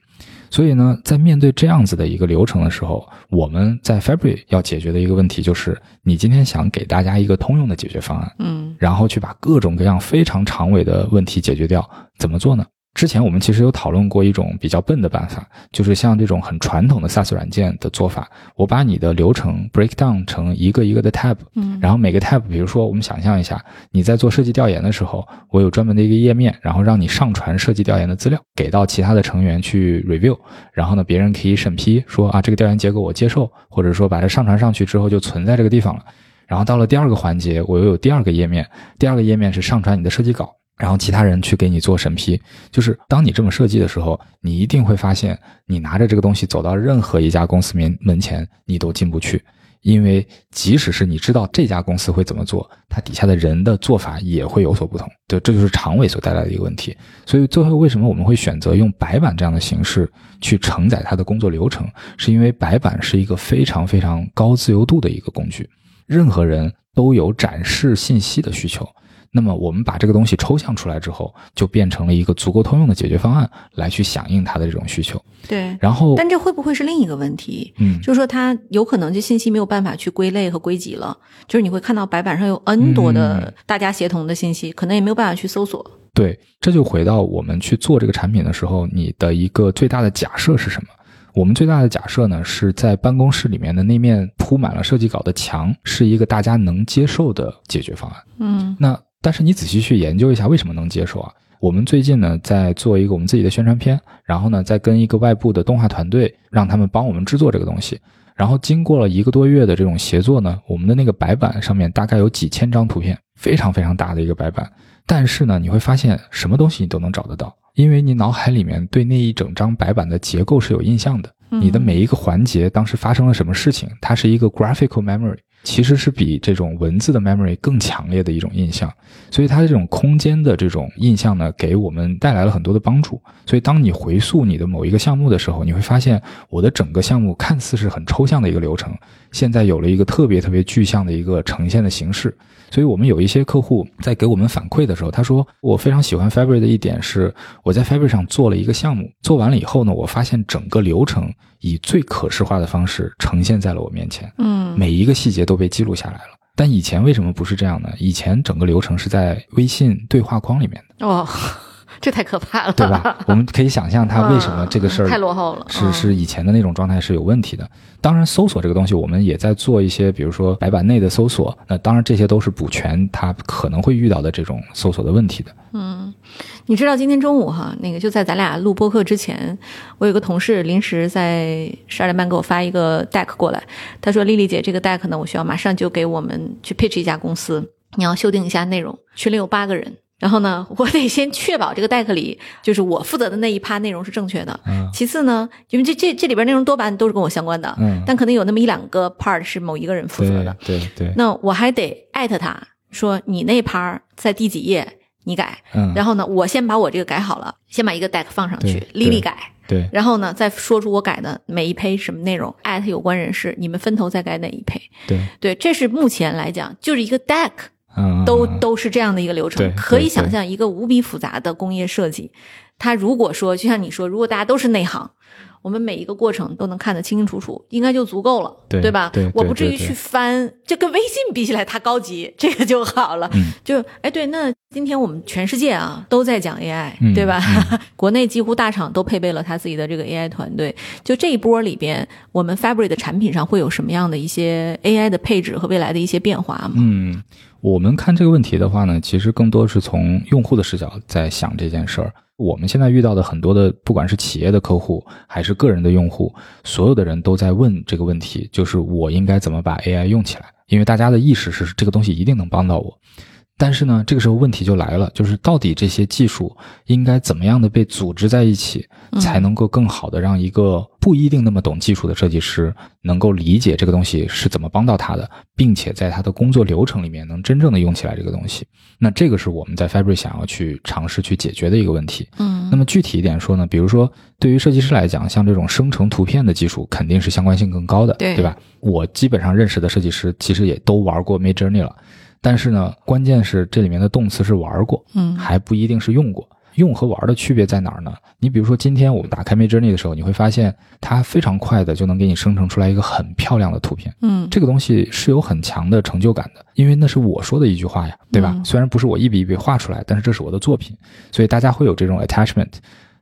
所以呢，在面对这样子的一个流程的时候，我们在 Fabric 要解决的一个问题就是，你今天想给大家一个通用的解决方案，嗯然后去把各种各样非常长尾的问题解决掉，怎么做呢？之前我们其实有讨论过一种比较笨的办法，就是像这种很传统的 SaaS 软件的做法，我把你的流程 break down 成一个一个的 tab，嗯然后每个 tab，比如说我们想象一下，你在做设计调研的时候，我有专门的一个页面，然后让你上传设计调研的资料给到其他的成员去 review，然后呢，别人可以审批说啊这个调研结果我接受，或者说把它上传上去之后就存在这个地方了。然后到了第二个环节，我又有第二个页面，第二个页面是上传你的设计稿，然后其他人去给你做审批。就是当你这么设计的时候，你一定会发现，你拿着这个东西走到任何一家公司面门前，你都进不去。因为即使是你知道这家公司会怎么做，它底下的人的做法也会有所不同。对，这就是长尾所带来的一个问题。所以最后为什么我们会选择用白板这样的形式去承载它的工作流程，是因为白板是一个非常非常高自由度的一个工具，任何人都有展示信息的需求。那么我们把这个东西抽象出来之后，就变成了一个足够通用的解决方案来去响应它的这种需求。对，然后，但这会不会是另一个问题？嗯，就是说，它有可能这信息没有办法去归类和归集了，就是你会看到白板上有 N 多的嗯大家协同的信息，可能也没有办法去搜索。对，这就回到我们去做这个产品的时候，你的一个最大的假设是什么？我们最大的假设呢，是在办公室里面的那面铺满了设计稿的墙是一个大家能接受的解决方案。嗯那但是你仔细去研究一下，为什么能接受啊？我们最近呢在做一个我们自己的宣传片，然后呢再跟一个外部的动画团队，让他们帮我们制作这个东西。然后经过了一个多月的这种协作呢，我们的那个白板上面大概有几千张图片，非常非常大的一个白板。但是呢，你会发现什么东西你都能找得到，因为你脑海里面对那一整张白板的结构是有印象的。你的每一个环节当时发生了什么事情，它是一个 graphical memory，其实是比这种文字的 memory 更强烈的一种印象。所以它这种空间的这种印象呢，给我们带来了很多的帮助。所以当你回溯你的某一个项目的时候，你会发现我的整个项目看似是很抽象的一个流程，现在有了一个特别特别具象的一个呈现的形式。所以我们有一些客户在给我们反馈的时候，他说我非常喜欢 Fabric 的一点是，我在 Fabric 上做了一个项目，做完了以后呢，我发现整个流程以最可视化的方式呈现在了我面前，嗯每一个细节都被记录下来了。但以前为什么不是这样呢？以前整个流程是在微信对话框里面的，哦，这太可怕了，对吧？我们可以想象他为什么这个事儿嗯太落后了，是嗯是以前的那种状态是有问题的。当然，搜索这个东西，我们也在做一些，比如说白板内的搜索。那当然，这些都是补全它可能会遇到的这种搜索的问题的。嗯，你知道今天中午哈，那个就在咱俩录播客之前，我有个同事临时在十二点半给我发一个 deck 过来，他说：“丽丽姐，这个 deck 呢，我需要马上就给我们去 pitch 一家公司，你要修订一下内容。群里有八个人，然后呢，我得先确保这个 deck 里就是我负责的那一趴内容是正确的。嗯其次呢，因为这这这里边内容多半都是跟我相关的，嗯但可能有那么一两个 part 是某一个人负责对的。对对，那我还得艾特他说你那趴儿在第几页你改，嗯，然后呢，我先把我这个改好了，先把一个 deck 放上去对丽丽对改，对然后呢，再说出我改的每一胚什么内容，艾特有关人士，你们分头再改哪一胚。对，对，这是目前来讲就是一个 deck 嗯，都嗯都是这样的一个流程，可以想象一个无比复杂的工业设计。它如果说就像你说，如果大家都是内行。我们每一个过程都能看得清清楚楚，应该就足够了，对吧？对吧我不至于去翻，这跟微信比起来，它高级，这个就好了。嗯就哎，对，那今天我们全世界啊都在讲 AI，、嗯对吧？国内几乎大厂都配备了他自己的这个 AI 团队。就这一波里边，我们 Fabric 的产品上会有什么样的一些 AI 的配置和未来的一些变化吗？嗯，我们看这个问题的话呢，其实更多是从用户的视角在想这件事儿。我们现在遇到的很多的，不管是企业的客户还是个人的用户，所有的人都在问这个问题，就是我应该怎么把 AI 用起来？因为大家的意识是这个东西一定能帮到我。但是呢，这个时候问题就来了，就是到底这些技术应该怎么样的被组织在一起，才能够更好的让一个不一定那么懂技术的设计师能够理解这个东西是怎么帮到他的，并且在他的工作流程里面能真正的用起来这个东西。那这个是我们在 Fabric 想要去尝试去解决的一个问题。嗯那么具体一点说呢，比如说对于设计师来讲，像这种生成图片的技术肯定是相关性更高的，对吧？我基本上认识的设计师其实也都玩过 Midjourney 了，但是呢，关键是这里面的动词是玩过，嗯还不一定是用过。用和玩的区别在哪儿呢？你比如说，今天我们打开 Midjourney 的时候，你会发现它非常快的就能给你生成出来一个很漂亮的图片。嗯这个东西是有很强的成就感的，因为那是我说的一句话呀，对吧？嗯虽然不是我一笔一笔画出来，但是这是我的作品，所以大家会有这种 attachment。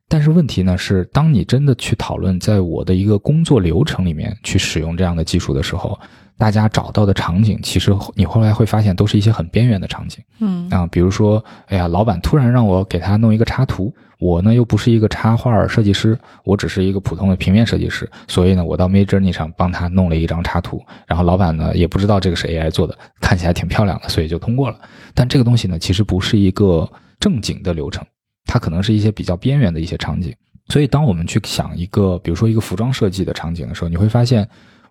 但是问题呢是，当你真的去讨论在我的一个工作流程里面去使用这样的技术的时候，大家找到的场景，其实你后来会发现都是一些很边缘的场景。嗯。啊，比如说，哎呀，老板突然让我给他弄一个插图，我呢又不是一个插画设计师，我只是一个普通的平面设计师，所以呢，我到 Midjourney 上帮他弄了一张插图，然后老板呢也不知道这个是 AI 做的，看起来挺漂亮的，所以就通过了。但这个东西呢，其实不是一个正经的流程，它可能是一些比较边缘的一些场景。所以，当我们去想一个，比如说一个服装设计的场景的时候，你会发现，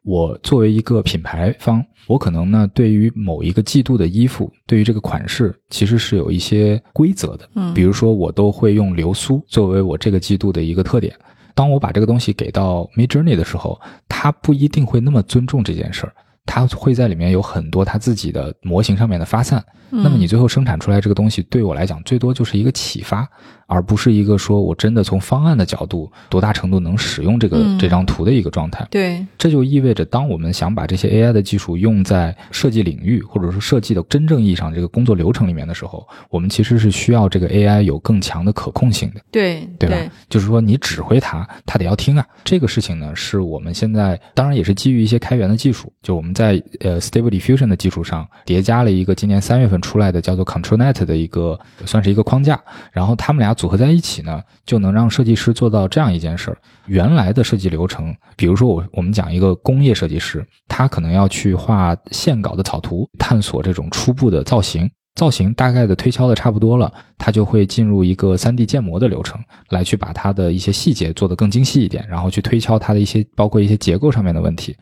我作为一个品牌方，我可能呢对于某一个季度的衣服，对于这个款式，其实是有一些规则的。嗯比如说，我都会用流苏作为我这个季度的一个特点。当我把这个东西给到 Midjourney 的时候，他不一定会那么尊重这件事儿，他会在里面有很多它自己的模型上面的发散。那么你最后生产出来这个东西，对我来讲最多就是一个启发，而不是一个说我真的从方案的角度多大程度能使用这个、嗯这张图的一个状态。对这就意味着，当我们想把这些 AI 的技术用在设计领域，或者说设计的真正意义上这个工作流程里面的时候，我们其实是需要这个 AI 有更强的可控性的。对对吧？就是说你指挥它，它得要听啊。这个事情呢，是我们现在当然也是基于一些开源的技术，就我们在呃 Stable Diffusion 的基础上叠加了一个今年三月份出来的叫做 ControlNet 的一个算是一个框架，然后他们俩组合在一起呢，就能让设计师做到这样一件事儿。原来的设计流程，比如说我我们讲一个工业设计师，他可能要去画线稿的草图，探索这种初步的造型。造型大概的推敲的差不多了，它就会进入一个 3D 建模的流程，来去把它的一些细节做得更精细一点，然后去推敲它的一些包括一些结构上面的问题。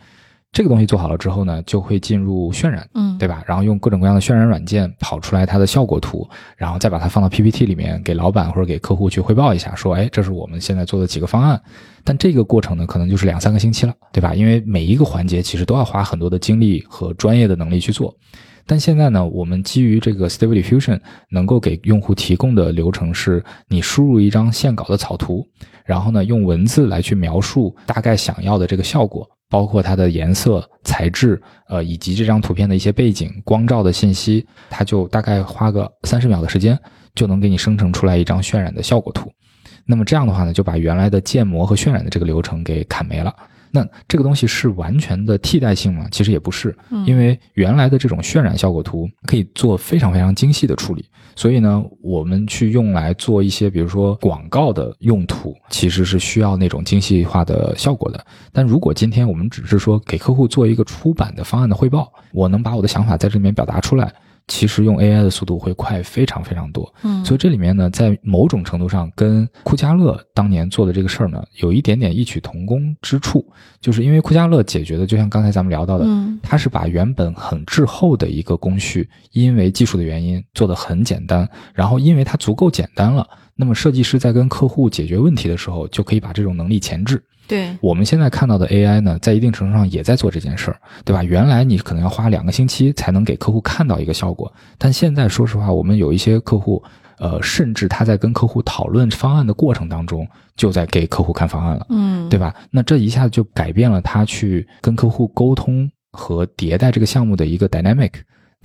这个东西做好了之后呢，就会进入渲染，嗯对吧？然后用各种各样的渲染软件跑出来它的效果图，然后再把它放到 PPT 里面给老板或者给客户去汇报一下，说，哎，这是我们现在做的几个方案。但这个过程呢，可能就是两三个星期了，对吧？因为每一个环节其实都要花很多的精力和专业的能力去做。但现在呢，我们基于这个 Stable Diffusion 能够给用户提供的流程是，你输入一张线稿的草图，然后呢用文字来去描述大概想要的这个效果，包括它的颜色、材质，呃，以及这张图片的一些背景、光照的信息，它就大概花个三十秒的时间，就能给你生成出来一张渲染的效果图。那么这样的话呢，就把原来的建模和渲染的这个流程给砍没了。那这个东西是完全的替代性吗？其实也不是，因为原来的这种渲染效果图可以做非常非常精细的处理，所以呢，我们去用来做一些，比如说广告的用途，其实是需要那种精细化的效果的。但如果今天我们只是说给客户做一个出版的方案的汇报，我能把我的想法在这里面表达出来。其实用 AI 的速度会快非常非常多。嗯，所以这里面呢，在某种程度上跟库加勒当年做的这个事儿呢，有一点点异曲同工之处，就是因为库加勒解决的，就像刚才咱们聊到的，嗯它是把原本很滞后的一个工序，因为技术的原因做得很简单，然后因为它足够简单了，那么设计师在跟客户解决问题的时候，就可以把这种能力前置。对，我们现在看到的 AI 呢，在一定程度上也在做这件事儿，对吧？原来你可能要花两个星期才能给客户看到一个效果，但现在说实话，我们有一些客户，呃，甚至他在跟客户讨论方案的过程当中，就在给客户看方案了，嗯，对吧？那这一下就改变了他去跟客户沟通和迭代这个项目的一个 dynamic。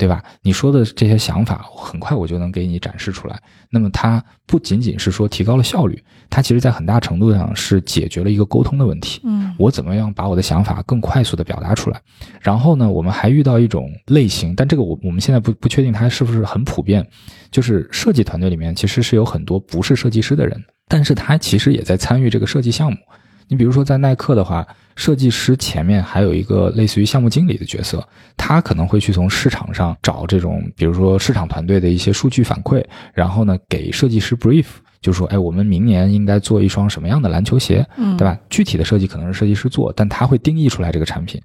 对吧？你说的这些想法，很快我就能给你展示出来。那么它不仅仅是说提高了效率，它其实在很大程度上是解决了一个沟通的问题。嗯我怎么样把我的想法更快速的表达出来？然后呢，我们还遇到一种类型，但这个我我们现在不不确定它是不是很普遍，就是设计团队里面其实是有很多不是设计师的人，但是他其实也在参与这个设计项目。你比如说在耐克的话，设计师前面还有一个类似于项目经理的角色，他可能会去从市场上找这种，比如说市场团队的一些数据反馈，然后呢给设计师 brief，就说，哎，我们明年应该做一双什么样的篮球鞋，嗯，对吧？具体的设计可能是设计师做，但他会定义出来这个产品。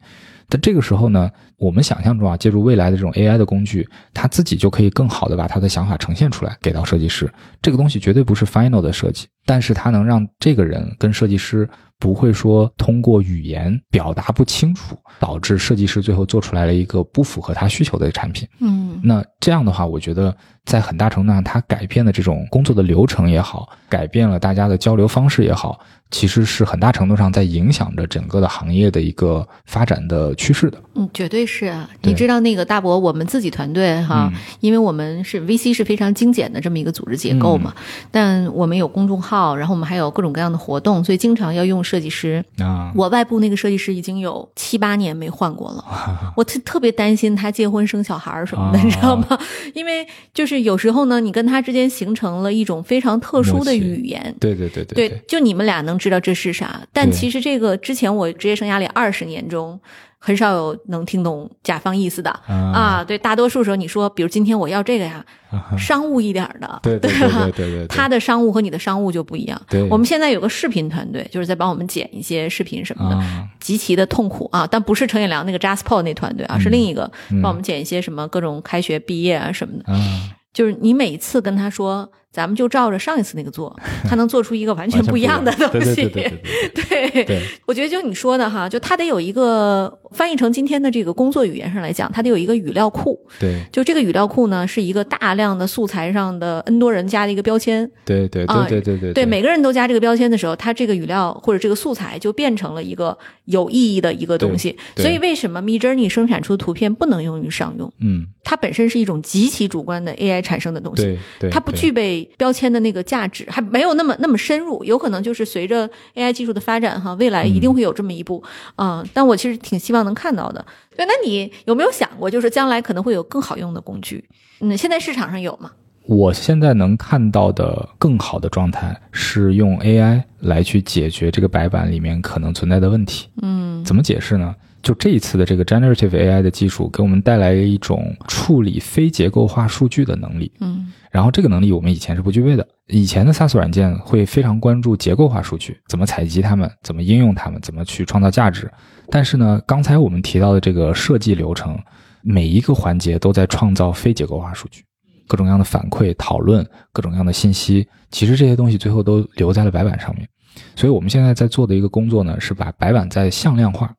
但这个时候呢，我们想象中啊，借助未来的这种 AI 的工具，他自己就可以更好的把他的想法呈现出来，给到设计师。这个东西绝对不是 final 的设计，但是它能让这个人跟设计师不会说通过语言表达不清楚，导致设计师最后做出来了一个不符合他需求的产品。嗯那这样的话，我觉得在很大程度上，它改变了这种工作的流程也好，改变了大家的交流方式也好，其实是很大程度上在影响着整个的行业的一个发展的趋势的。嗯，绝对是啊。对你知道那个大伯，我们自己团队哈，嗯因为我们是 VC 是非常精简的这么一个组织结构嘛，嗯但我们有公众号，然后我们还有各种各样的活动，所以经常要用设计师。啊，我外部那个设计师已经有七八年没换过了，我特特别担心他结婚生小孩儿什么的，啊你知道吗？因为就是有时候呢，你跟他之间形成了一种非常特殊的语言。对对对对对，就你们俩能知道这是啥，但其实这个之前我职业生涯里二十年中，很少有能听懂甲方意思的。啊。啊。对，大多数时候你说，比如今天我要这个呀，啊。商务一点儿的，对对对吧对对对，他的商务和你的商务就不一样。对。我们现在有个视频团队，就是在帮我们剪一些视频什么的，啊。极其的痛苦啊，但不是程野良那个 Jaspo 那团队啊，是另一个嗯。帮我们剪一些什么各种开学毕业啊什么的。嗯，就是你每一次跟他说，咱们就照着上一次那个做，他能做出一个完全不一样的东西。对 对对对对对对我觉得就你说的哈，就他得有一个翻译成今天的这个工作语言上来讲，他得有一个语料库。对就这个语料库呢，是一个大量的素材上的 n 多人加的一个标签。对对啊对对对对对每个人都加这个标签的时候，它这个语料或者这个素材就变成了一个有意义的一个东西。所以为什么 Midjourney 生产出的图片不能用于商用？嗯它本身是一种极其主观的 AI 产生的东西。对对，它不具备标签的那个价值，还没有那么那么深入，有可能就是随着 AI 技术的发展，哈，未来一定会有这么一步，嗯、但我其实挺希望能看到的。对，那你有没有想过，就是将来可能会有更好用的工具？嗯，现在市场上有吗？我现在能看到的更好的状态是用 AI 来去解决这个白板里面可能存在的问题。嗯怎么解释呢？就这一次的这个 generative AI 的技术给我们带来了一种处理非结构化数据的能力。嗯然后这个能力我们以前是不具备的。以前的 SaaS 软件会非常关注结构化数据，怎么采集它们，怎么应用它们，怎么去创造价值。但是呢，刚才我们提到的这个设计流程，每一个环节都在创造非结构化数据，各种各样的反馈、讨论，各种各样的信息，其实这些东西最后都留在了白板上面。所以我们现在在做的一个工作呢，是把白板在向量化。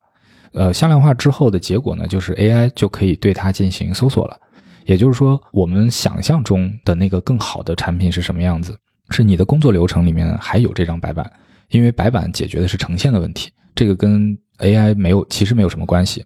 呃，向量化之后的结果呢，就是 AI 就可以对它进行搜索了。也就是说，我们想象中的那个更好的产品是什么样子？是你的工作流程里面还有这张白板，因为白板解决的是呈现的问题，这个跟 AI 没有其实没有什么关系。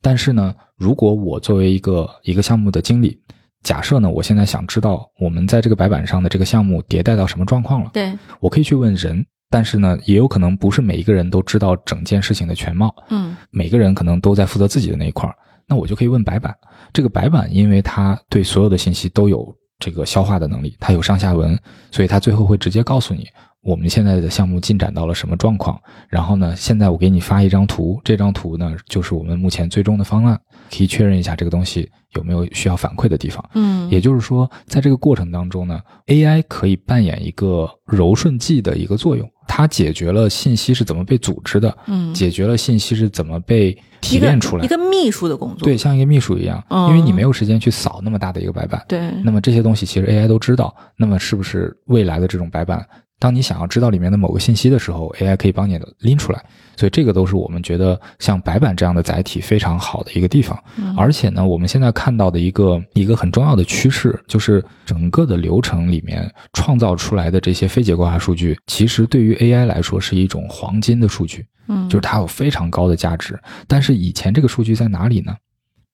但是呢，如果我作为一个一个项目的经理，假设呢，我现在想知道我们在这个白板上的这个项目迭代到什么状况了，对，我可以去问人，但是呢，也有可能不是每一个人都知道整件事情的全貌，嗯每个人可能都在负责自己的那一块儿，那我就可以问白板。这个白板，因为它对所有的信息都有这个消化的能力，它有上下文，所以它最后会直接告诉你，我们现在的项目进展到了什么状况，然后呢，现在我给你发一张图，这张图呢就是我们目前最终的方案，可以确认一下这个东西有没有需要反馈的地方。嗯，也就是说，在这个过程当中呢，AI 可以扮演一个柔顺剂的一个作用，它解决了信息是怎么被组织的，嗯解决了信息是怎么被提炼出来一个一个秘书的工作。对，像一个秘书一样，嗯因为你没有时间去扫那么大的一个白板，对，那么这些东西其实 AI 都知道。那么是不是未来的这种白板，当你想要知道里面的某个信息的时候，AI 可以帮你拎出来？所以这个都是我们觉得像白板这样的载体非常好的一个地方。嗯而且呢，我们现在看到的一个一个很重要的趋势，就是整个的流程里面创造出来的这些非结构化数据，其实对于 AI 来说是一种黄金的数据。嗯，就是它有非常高的价值。但是以前这个数据在哪里呢？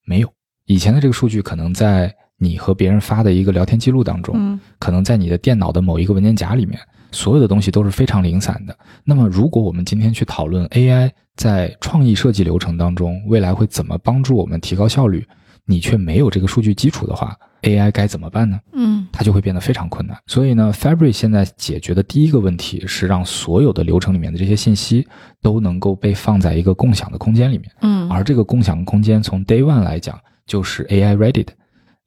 没有，以前的这个数据可能在你和别人发的一个聊天记录当中，嗯可能在你的电脑的某一个文件夹里面，所有的东西都是非常零散的。那么，如果我们今天去讨论 AI 在创意设计流程当中未来会怎么帮助我们提高效率，你却没有这个数据基础的话，AI 该怎么办呢？嗯它就会变得非常困难。所以呢，Fabric 现在解决的第一个问题是让所有的流程里面的这些信息都能够被放在一个共享的空间里面，嗯，而这个共享空间从 Day One 来讲就是 AI ready 的。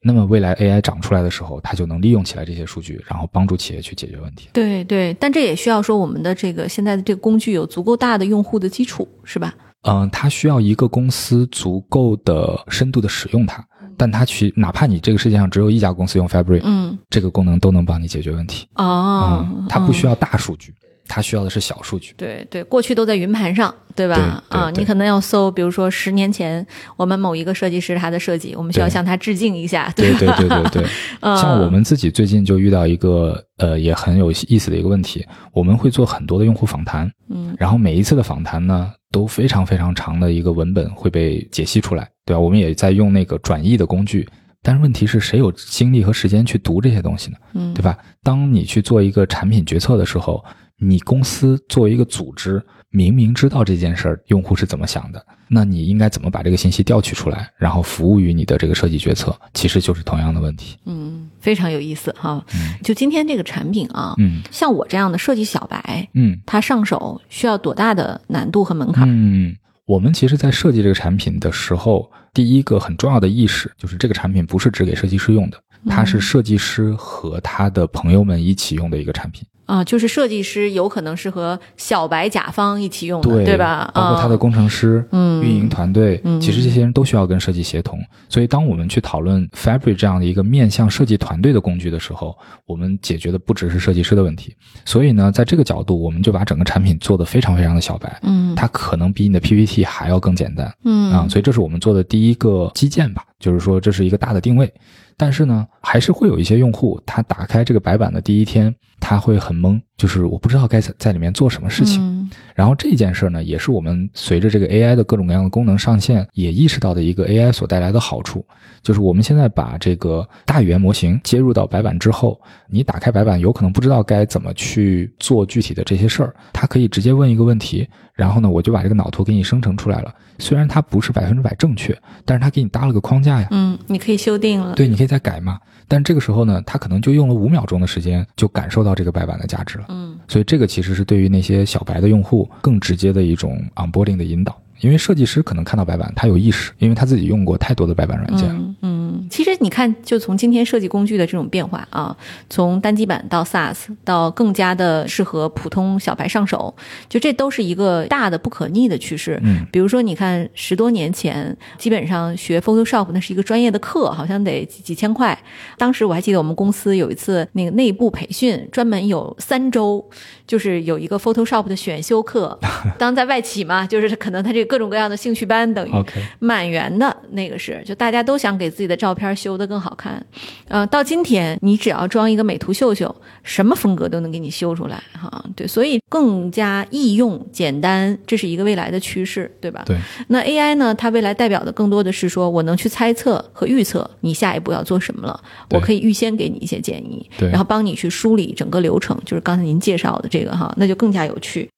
那么未来 AI 长出来的时候，它就能利用起来这些数据，然后帮助企业去解决问题。对对，但这也需要说我们的这个现在的这个工具有足够大的用户的基础，是吧？嗯，它需要一个公司足够的深度的使用它，但它去哪怕你这个世界上只有一家公司用 Fabric，、嗯，这个功能都能帮你解决问题。哦，嗯，它不需要。要大数据，它需要的是小数据。对对，过去都在云盘上，对吧？啊，对你可能要搜，比如说十年前我们某一个设计师他的设计，我们需要向他致敬一下，对吧？对对对对，嗯像我们自己最近就遇到一个呃也很有意思的一个问题，我们会做很多的用户访谈，嗯然后每一次的访谈呢都非常非常长的一个文本会被解析出来，对吧？我们也在用那个转译的工具，但是问题是谁有精力和时间去读这些东西呢？嗯，对吧？当你去做一个产品决策的时候，你公司作为一个组织，明明知道这件事儿用户是怎么想的，那你应该怎么把这个信息调取出来，然后服务于你的这个设计决策？其实就是同样的问题。嗯，非常有意思哈。嗯就今天这个产品啊，嗯像我这样的设计小白，嗯他上手需要多大的难度和门槛？嗯，我们其实，在设计这个产品的时候，第一个很重要的意识就是，这个产品不是只给设计师用的，它是设计师和他的朋友们一起用的一个产品。啊，就是设计师有可能是和小白甲方一起用的，对吧？啊包括他的工程师、嗯运营团队，嗯其实这些人都需要跟设计协同。所以，当我们去讨论 Fabric 这样的一个面向设计团队的工具的时候，我们解决的不只是设计师的问题。所以呢，在这个角度，我们就把整个产品做得非常非常的小白，嗯它可能比你的 PPT 还要更简单。嗯啊，所以这是我们做的第一个基建吧，就是说这是一个大的定位。但是呢，还是会有一些用户，他打开这个白板的第一天，他会很懵，就是我不知道该在在里面做什么事情。然后这件事儿呢，也是我们随着这个 AI 的各种各样的功能上线，也意识到的一个 AI 所带来的好处，就是我们现在把这个大语言模型接入到白板之后，你打开白板，有可能不知道该怎么去做具体的这些事儿，它可以直接问一个问题，然后呢，我就把这个脑图给你生成出来了。虽然它不是百分之百正确，但是它给你搭了个框架呀。嗯，你可以修订了。对，你可以再改嘛。但这个时候呢，他可能就用了五秒钟的时间，就感受到这个白板的价值了。嗯所以这个其实是对于那些小白的用户更直接的一种 onboarding 的引导。因为设计师可能看到白板，他有意识，因为他自己用过太多的白板软件了。嗯嗯，其实你看，就从今天设计工具的这种变化啊，从单机版到 SaaS，到更加的适合普通小白上手，就这都是一个大的不可逆的趋势。嗯比如说，你看十多年前，基本上学 Photoshop 那是一个专业的课，好像得几几千块。当时我还记得我们公司有一次那个内部培训，专门有三周，就是有一个 Photoshop 的选修课。当在外企嘛，就是可能他这各种各样的兴趣班等于满员的那个是，就大家都想给自己的照片修得更好看。呃，到今天你只要装一个美图秀秀，什么风格都能给你修出来哈。对，所以更加易用简单，这是一个未来的趋势，对吧？对，那 AI 呢？它未来代表的更多的是说我能去猜测和预测你下一步要做什么了，我可以预先给你一些建议，对然后帮你去梳理整个流程，就是刚才您介绍的这这个哈，那就更加有趣。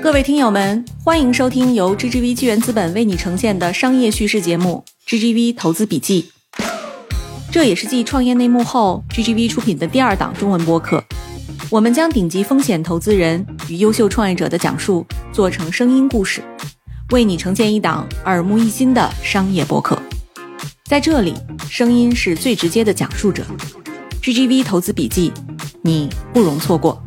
各位听友们，欢迎收听由 GGV 纪元资本为你呈现的商业叙事节目《GGV 投资笔记》。这也是继创业内幕后，GGV 出品的第二档中文播客。我们将顶级风险投资人与优秀创业者的讲述做成声音故事，为你呈现一档耳目一新的商业播客。在这里，声音是最直接的讲述者。GGV 投资笔记，你不容错过。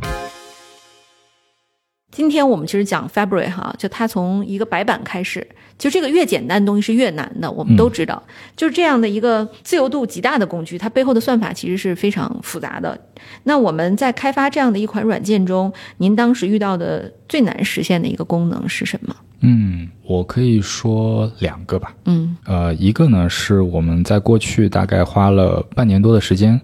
今天我们其实讲 February 哈，就它从一个白板开始，就这个越简单的东西是越难的，我们都知道。就是这样的一个自由度极大的工具，它背后的算法其实是非常复杂的。那我们在开发这样的一款软件中，您当时遇到的最难实现的一个功能是什么？嗯，我可以说两个吧。嗯呃，一个呢是我们在过去大概花了半年多的时间，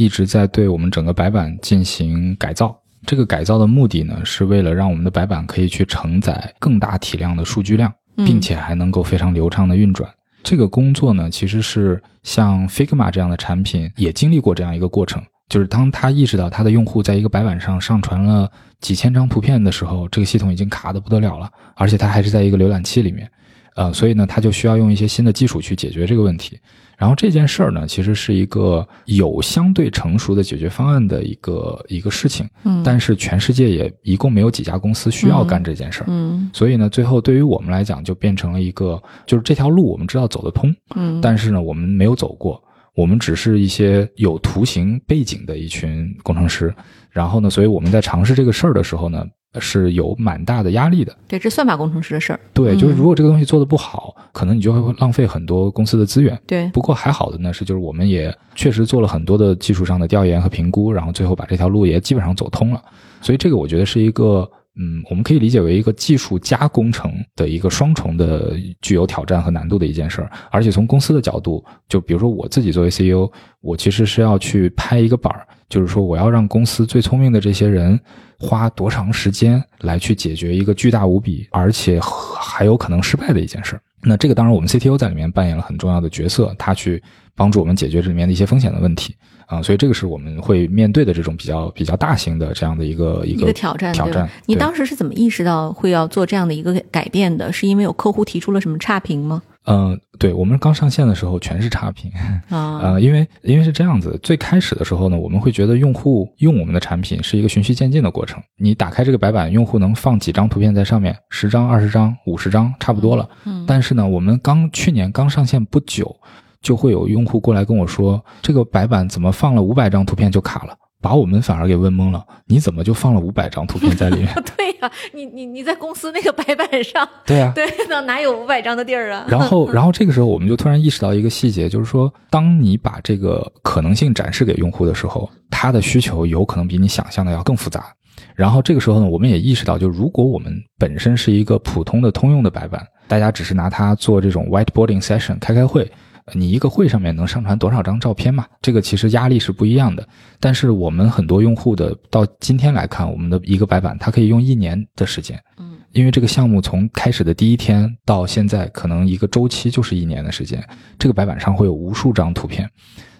一直在对我们整个白板进行改造。这个改造的目的呢，是为了让我们的白板可以去承载更大体量的数据量，嗯并且还能够非常流畅的运转。这个工作呢，其实是像 Figma 这样的产品也经历过这样一个过程，就是当他意识到他的用户在一个白板上上传了几千张图片的时候，这个系统已经卡得不得了了，而且它还是在一个浏览器里面，呃，所以呢，他就需要用一些新的技术去解决这个问题。然后这件事儿呢，其实是一个有相对成熟的解决方案的一个一个事情，嗯但是全世界也一共没有几家公司需要干这件事儿。嗯所以呢，最后对于我们来讲，就变成了一个，就是这条路我们知道走得通，嗯，但是呢，我们没有走过，我们只是一些有图形背景的一群工程师。然后呢，所以我们在尝试这个事儿的时候呢，是有蛮大的压力的。对，这算法工程师的事儿。对，就是嗯如果这个东西做的不好，可能你就会浪费很多公司的资源。对，不过还好的呢是，就是我们也确实做了很多的技术上的调研和评估，然后最后把这条路也基本上走通了。所以这个我觉得是一个，嗯，我们可以理解为一个技术加工程的一个双重的具有挑战和难度的一件事儿。而且从公司的角度，就比如说我自己作为 CEO，我其实是要去拍一个板儿，就是说我要让公司最聪明的这些人花多长时间来去解决一个巨大无比，而且还有可能失败的一件事儿。那这个当然，我们 CTO 在里面扮演了很重要的角色，他去帮助我们解决这里面的一些风险的问题啊、所以这个是我们会面对的这种比较比较大型的这样的一个一个一个挑战，挑战。你当时是怎么意识到会要做这样的一个改变的？是因为有客户提出了什么差评吗？嗯、对我们刚上线的时候全是差评，啊，呃，因为因为是这样子，最开始的时候呢，我们会觉得用户用我们的产品是一个循序渐进的过程。你打开这个白板，用户能放几张图片在上面，十张、二十张、五十张，差不多了。嗯但是呢，我们刚去年刚上线不久，就会有用户过来跟我说，这个白板怎么放了五百张图片就卡了，把我们反而给问懵了。你怎么就放了五百张图片在里面？对呀、你你你在公司那个白板上，对呀、对，那哪有五百张的地儿啊？然后，然后这个时候我们就突然意识到一个细节，就是说，当你把这个可能性展示给用户的时候，他的需求有可能比你想象的要更复杂。然后这个时候呢，我们也意识到，就如果我们本身是一个普通的通用的白板，大家只是拿它做这种 whiteboarding session 开开会，呃你一个会上面能上传多少张照片嘛？这个其实压力是不一样的。但是我们很多用户的到今天来看，我们的一个白板它可以用一年的时间。嗯因为这个项目从开始的第一天到现在，可能一个周期就是一年的时间。这个白板上会有无数张图片，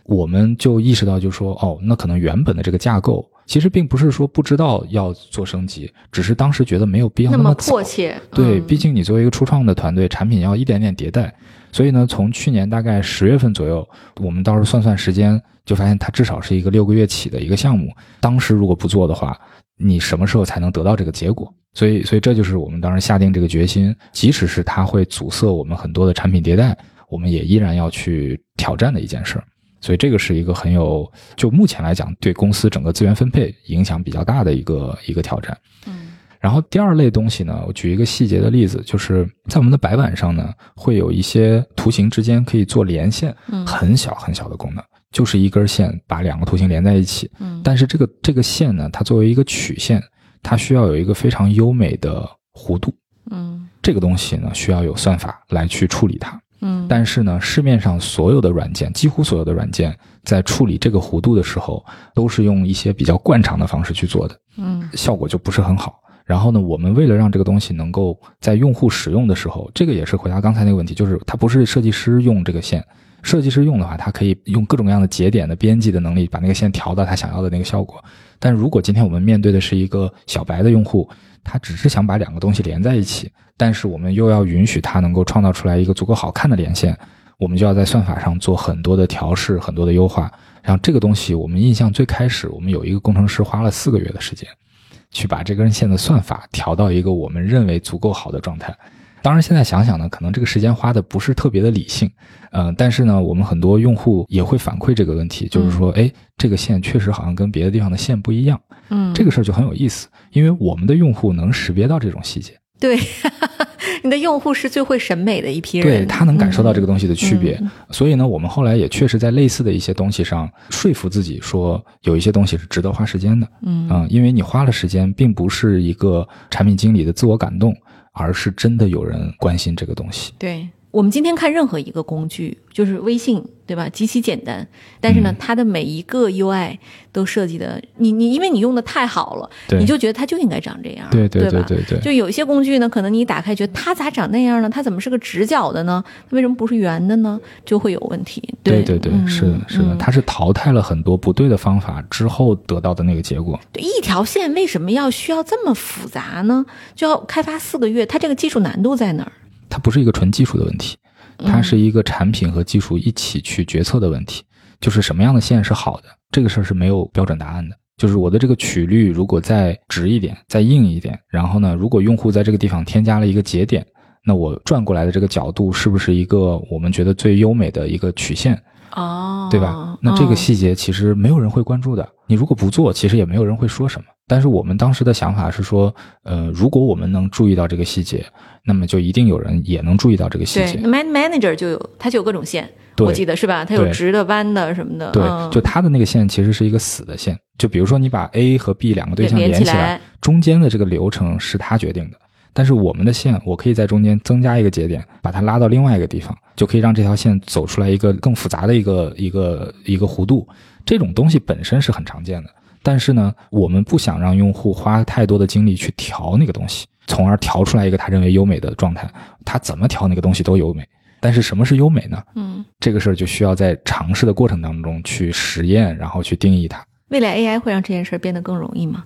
我们就意识到，就说哦，那可能原本的这个架构其实并不是说不知道要做升级，只是当时觉得没有必要那么么迫切，对，嗯毕竟你作为一个初创的团队，产品要一点点迭代，所以呢，从去年大概十月份左右，我们到时候算算时间，就发现它至少是一个六个月起的一个项目。当时如果不做的话，你什么时候才能得到这个结果？所以，所以这就是我们当时下定这个决心，即使是它会阻塞我们很多的产品迭代，我们也依然要去挑战的一件事儿。所以这个是一个很有，就目前来讲，对公司整个资源分配影响比较大的一个一个挑战。嗯然后第二类东西呢，我举一个细节的例子，就是在我们的白板上呢，会有一些图形之间可以做连线，嗯很小很小的功能，就是一根线把两个图形连在一起。嗯但是这个这个线呢，它作为一个曲线，它需要有一个非常优美的弧度。嗯这个东西呢，需要有算法来去处理它。嗯，但是呢，市面上所有的软件，几乎所有的软件，在处理这个弧度的时候，都是用一些比较惯常的方式去做的。嗯效果就不是很好。然后呢，我们为了让这个东西能够在用户使用的时候，这个也是回答刚才那个问题，就是它不是设计师用这个线，设计师用的话，它可以用各种各样的节点的编辑的能力，把那个线调到他想要的那个效果。但如果今天我们面对的是一个小白的用户，他只是想把两个东西连在一起，但是我们又要允许他能够创造出来一个足够好看的连线，我们就要在算法上做很多的调试，很多的优化。然后这个东西，我们印象最开始，我们有一个工程师花了四个月的时间，去把这根线的算法调到一个我们认为足够好的状态。当然，现在想想呢，可能这个时间花的不是特别的理性，呃，但是呢，我们很多用户也会反馈这个问题，就是说，哎，这个线确实好像跟别的地方的线不一样，嗯，这个事儿就很有意思，因为我们的用户能识别到这种细节，对，你的用户是最会审美的一批人，对他能感受到这个东西的区别，嗯。所以呢，我们后来也确实在类似的一些东西上说服自己说，有一些东西是值得花时间的，嗯。嗯，因为你花了时间，并不是一个产品经理的自我感动，而是真的有人关心这个东西。对。我们今天看任何一个工具，就是微信，对吧？极其简单，但是呢，嗯它的每一个 UI 都设计的，你你因为你用的太好了，你就觉得它就应该长这样，对对吧？对对对就有一些工具呢，可能你一打开觉得它咋长那样呢？它怎么是个直角的呢？它为什么不是圆的呢？就会有问题。对对对，嗯是的，是的，嗯它是淘汰了很多不对的方法之后得到的那个结果。对一条线为什么要需要这么复杂呢？就要开发四个月，它这个技术难度在哪儿？它不是一个纯技术的问题，嗯它是一个产品和技术一起去决策的问题。就是什么样的线是好的，这个事儿是没有标准答案的。就是我的这个曲率如果再直一点，再硬一点，然后呢，如果用户在这个地方添加了一个节点，那我转过来的这个角度是不是一个我们觉得最优美的一个曲线？哦，对吧？那这个哦细节其实没有人会关注的。你如果不做，其实也没有人会说什么。但是我们当时的想法是说，呃，如果我们能注意到这个细节，那么就一定有人也能注意到这个细对节。，Man Manager 就有，它就有各种线，我记得是吧？它有直的、弯的什么的。对，嗯就它的那个线其实是一个死的线。就比如说你把 A 和 B 两个对象连起连起来，来中间的这个流程是他决定的。但是我们的线，我可以在中间增加一个节点，把它拉到另外一个地方，就可以让这条线走出来一个更复杂的一个一个一个弧度。这种东西本身是很常见的，但是呢，我们不想让用户花太多的精力去调那个东西，从而调出来一个他认为优美的状态。他怎么调那个东西都优美。但是什么是优美呢？嗯，这个事儿就需要在尝试的过程当中去实验，然后去定义它。未来 AI 会让这件事儿变得更容易吗？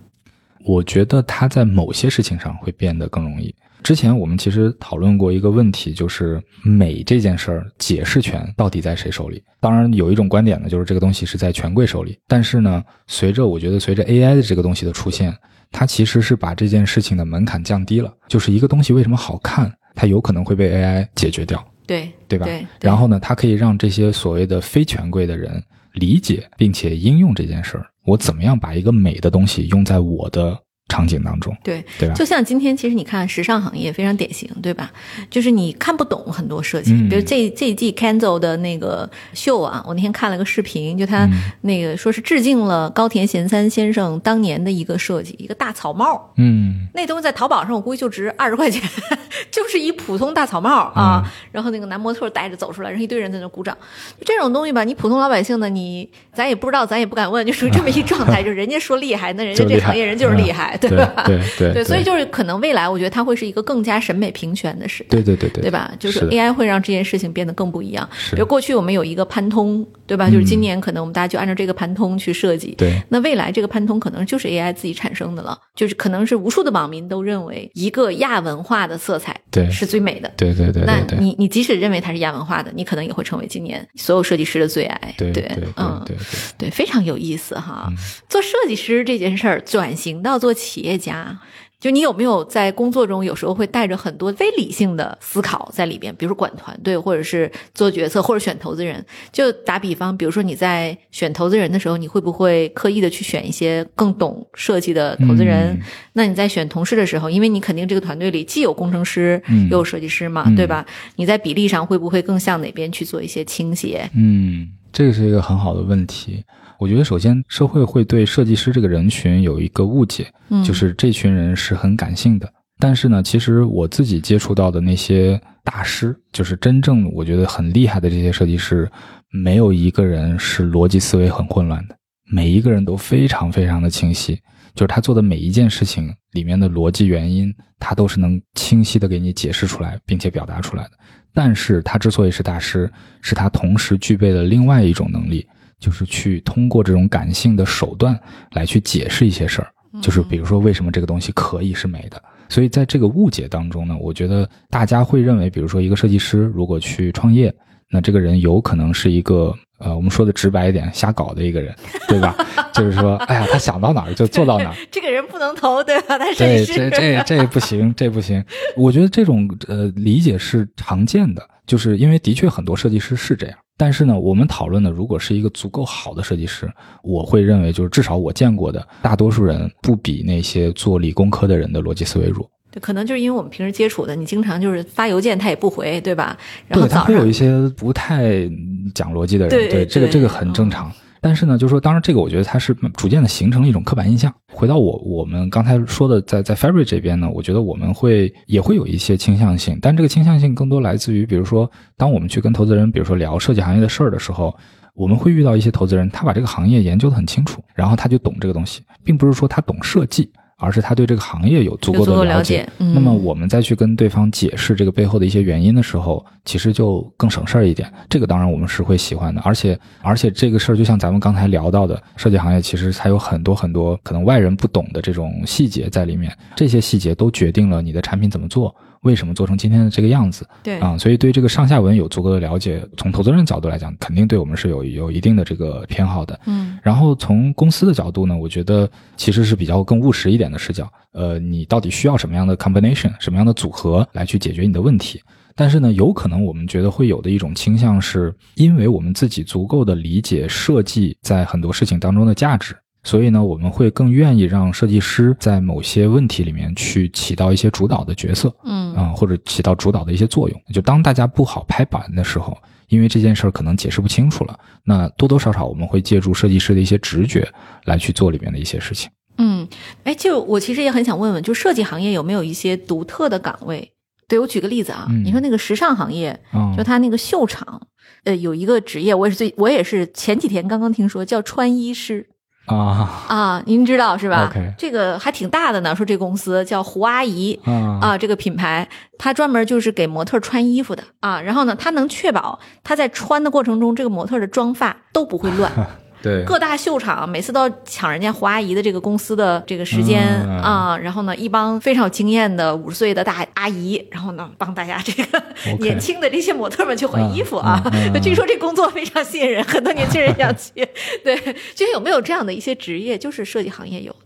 我觉得它在某些事情上会变得更容易。之前我们其实讨论过一个问题，就是美这件事儿解释权到底在谁手里？当然，有一种观点呢，就是这个东西是在权贵手里。但是呢，随着我觉得随着 AI 的这个东西的出现，它其实是把这件事情的门槛降低了。就是一个东西为什么好看，它有可能会被 AI 解决掉。对对吧？对对然后呢，它可以让这些所谓的非权贵的人理解并且应用这件事儿。我怎么样把一个美的东西用在我的场景当中，对，对吧？就像今天，其实你看时尚行业非常典型，对吧？就是你看不懂很多设计，嗯比如这这一季 Kenzo 的那个秀啊，我那天看了个视频，就他嗯那个说是致敬了高田贤三先生当年的一个设计，一个大草帽。嗯那东西在淘宝上，我估计就值二十块钱，就是一普通大草帽啊。嗯然后那个男模特戴着走出来，然后一堆人在那鼓掌。就这种东西吧，你普通老百姓呢，你咱也不知道，咱也不敢问，就属于这么一状态。就人家说厉害，那人家这行业人就是厉害，对吧？对对 对，所以就是可能未来，我觉得它会是一个更加审美平权的时代。对对对对对吧？就是 AI 会让这件事情变得更不一样。比如过去我们有一个潘通，对吧？就是今年可能我们大家就按照这个潘通去设计。对那未来这个潘通可能就是 AI 自己产生的了，就是可能是无数的网民都认为一个亚文化的色彩对是最美的。对对对那你你即使认为它是亚文化的，你可能也会成为今年所有设计师的最爱。对对对对嗯，对对，对，非常有意思哈。嗯做设计师这件事儿，转型到做企业家，就你有没有在工作中有时候会带着很多非理性的思考在里边？比如说管团队，或者是做决策，或者选投资人。就打比方，比如说你在选投资人的时候，你会不会刻意的去选一些更懂设计的投资人？嗯那你在选同事的时候，因为你肯定这个团队里既有工程师，嗯又有设计师嘛，嗯对吧？你在比例上会不会更向哪边去做一些倾斜？嗯，这个是一个很好的问题。我觉得首先社会会对设计师这个人群有一个误解，嗯就是这群人是很感性的。但是呢，其实我自己接触到的那些大师，就是真正我觉得很厉害的这些设计师，没有一个人是逻辑思维很混乱的，每一个人都非常非常的清晰。就是他做的每一件事情里面的逻辑原因，他都是能清晰的给你解释出来，并且表达出来的。但是他之所以是大师，是他同时具备了另外一种能力，就是去通过这种感性的手段来去解释一些事儿。就是比如说为什么这个东西可以是美的。所以在这个误解当中呢，我觉得大家会认为，比如说一个设计师如果去创业，那这个人有可能是一个呃，我们说的直白一点，瞎搞的一个人，对吧？就是说，哎呀，他想到哪儿就做到哪儿。这个人不能投，对吧？他对，是这这这不行，这不行。我觉得这种呃理解是常见的，就是因为的确很多设计师是这样。但是呢，我们讨论的如果是一个足够好的设计师，我会认为就是至少我见过的大多数人不比那些做理工科的人的逻辑思维弱。对，可能就是因为我们平时接触的，你经常就是发邮件他也不回，对吧？然后对，他会有一些不太讲逻辑的人，对这个这个很正常。但是呢，就是说，当然这个我觉得它是逐渐的形成了一种刻板印象。回到我我们刚才说的，在在 Fabric 这边呢，我觉得我们会也会有一些倾向性，但这个倾向性更多来自于，比如说，当我们去跟投资人，比如说聊设计行业的事儿的时候，我们会遇到一些投资人，他把这个行业研究得很清楚，然后他就懂这个东西，并不是说他懂设计。而是他对这个行业有足够的了解，那么我们再去跟对方解释这个背后的一些原因的时候，其实就更省事儿一点。这个当然我们是会喜欢的，而且而且这个事儿就像咱们刚才聊到的，设计行业其实还有很多很多可能外人不懂的这种细节在里面，这些细节都决定了你的产品怎么做。为什么做成今天的这个样子？对啊，所以对这个上下文有足够的了解，从投资人角度来讲，肯定对我们是有有一定的这个偏好的。嗯，然后从公司的角度呢，我觉得其实是比较更务实一点的视角。呃，你到底需要什么样的 combination，什么样的组合来去解决你的问题？但是呢，有可能我们觉得会有的一种倾向是，因为我们自己足够的理解设计在很多事情当中的价值。所以呢，我们会更愿意让设计师在某些问题里面去起到一些主导的角色，嗯啊，或者起到主导的一些作用。就当大家不好拍板的时候，因为这件事儿可能解释不清楚了，那多多少少我们会借助设计师的一些直觉来去做里面的一些事情。嗯，哎，就我其实也很想问问，就设计行业有没有一些独特的岗位？对我举个例子啊，你说那个时尚行业，就他那个秀场，呃，有一个职业，我也是最，我也是前几天刚刚听说，叫穿衣师。啊啊，您知道是吧这个还挺大的呢。说这公司叫胡阿姨啊，这个品牌，它专门就是给模特穿衣服的啊。然后呢，它能确保它在穿的过程中，这个模特的妆发都不会乱。对，各大秀场每次都要抢人家胡阿姨的这个公司的这个时间啊，然后呢，一帮非常有经验的五十岁的大阿姨，然后呢，帮大家这个 年轻的这些模特们去换衣服啊。据说这工作非常吸引人，很多年轻人想去。对，就有没有这样的一些职业，就是设计行业有的？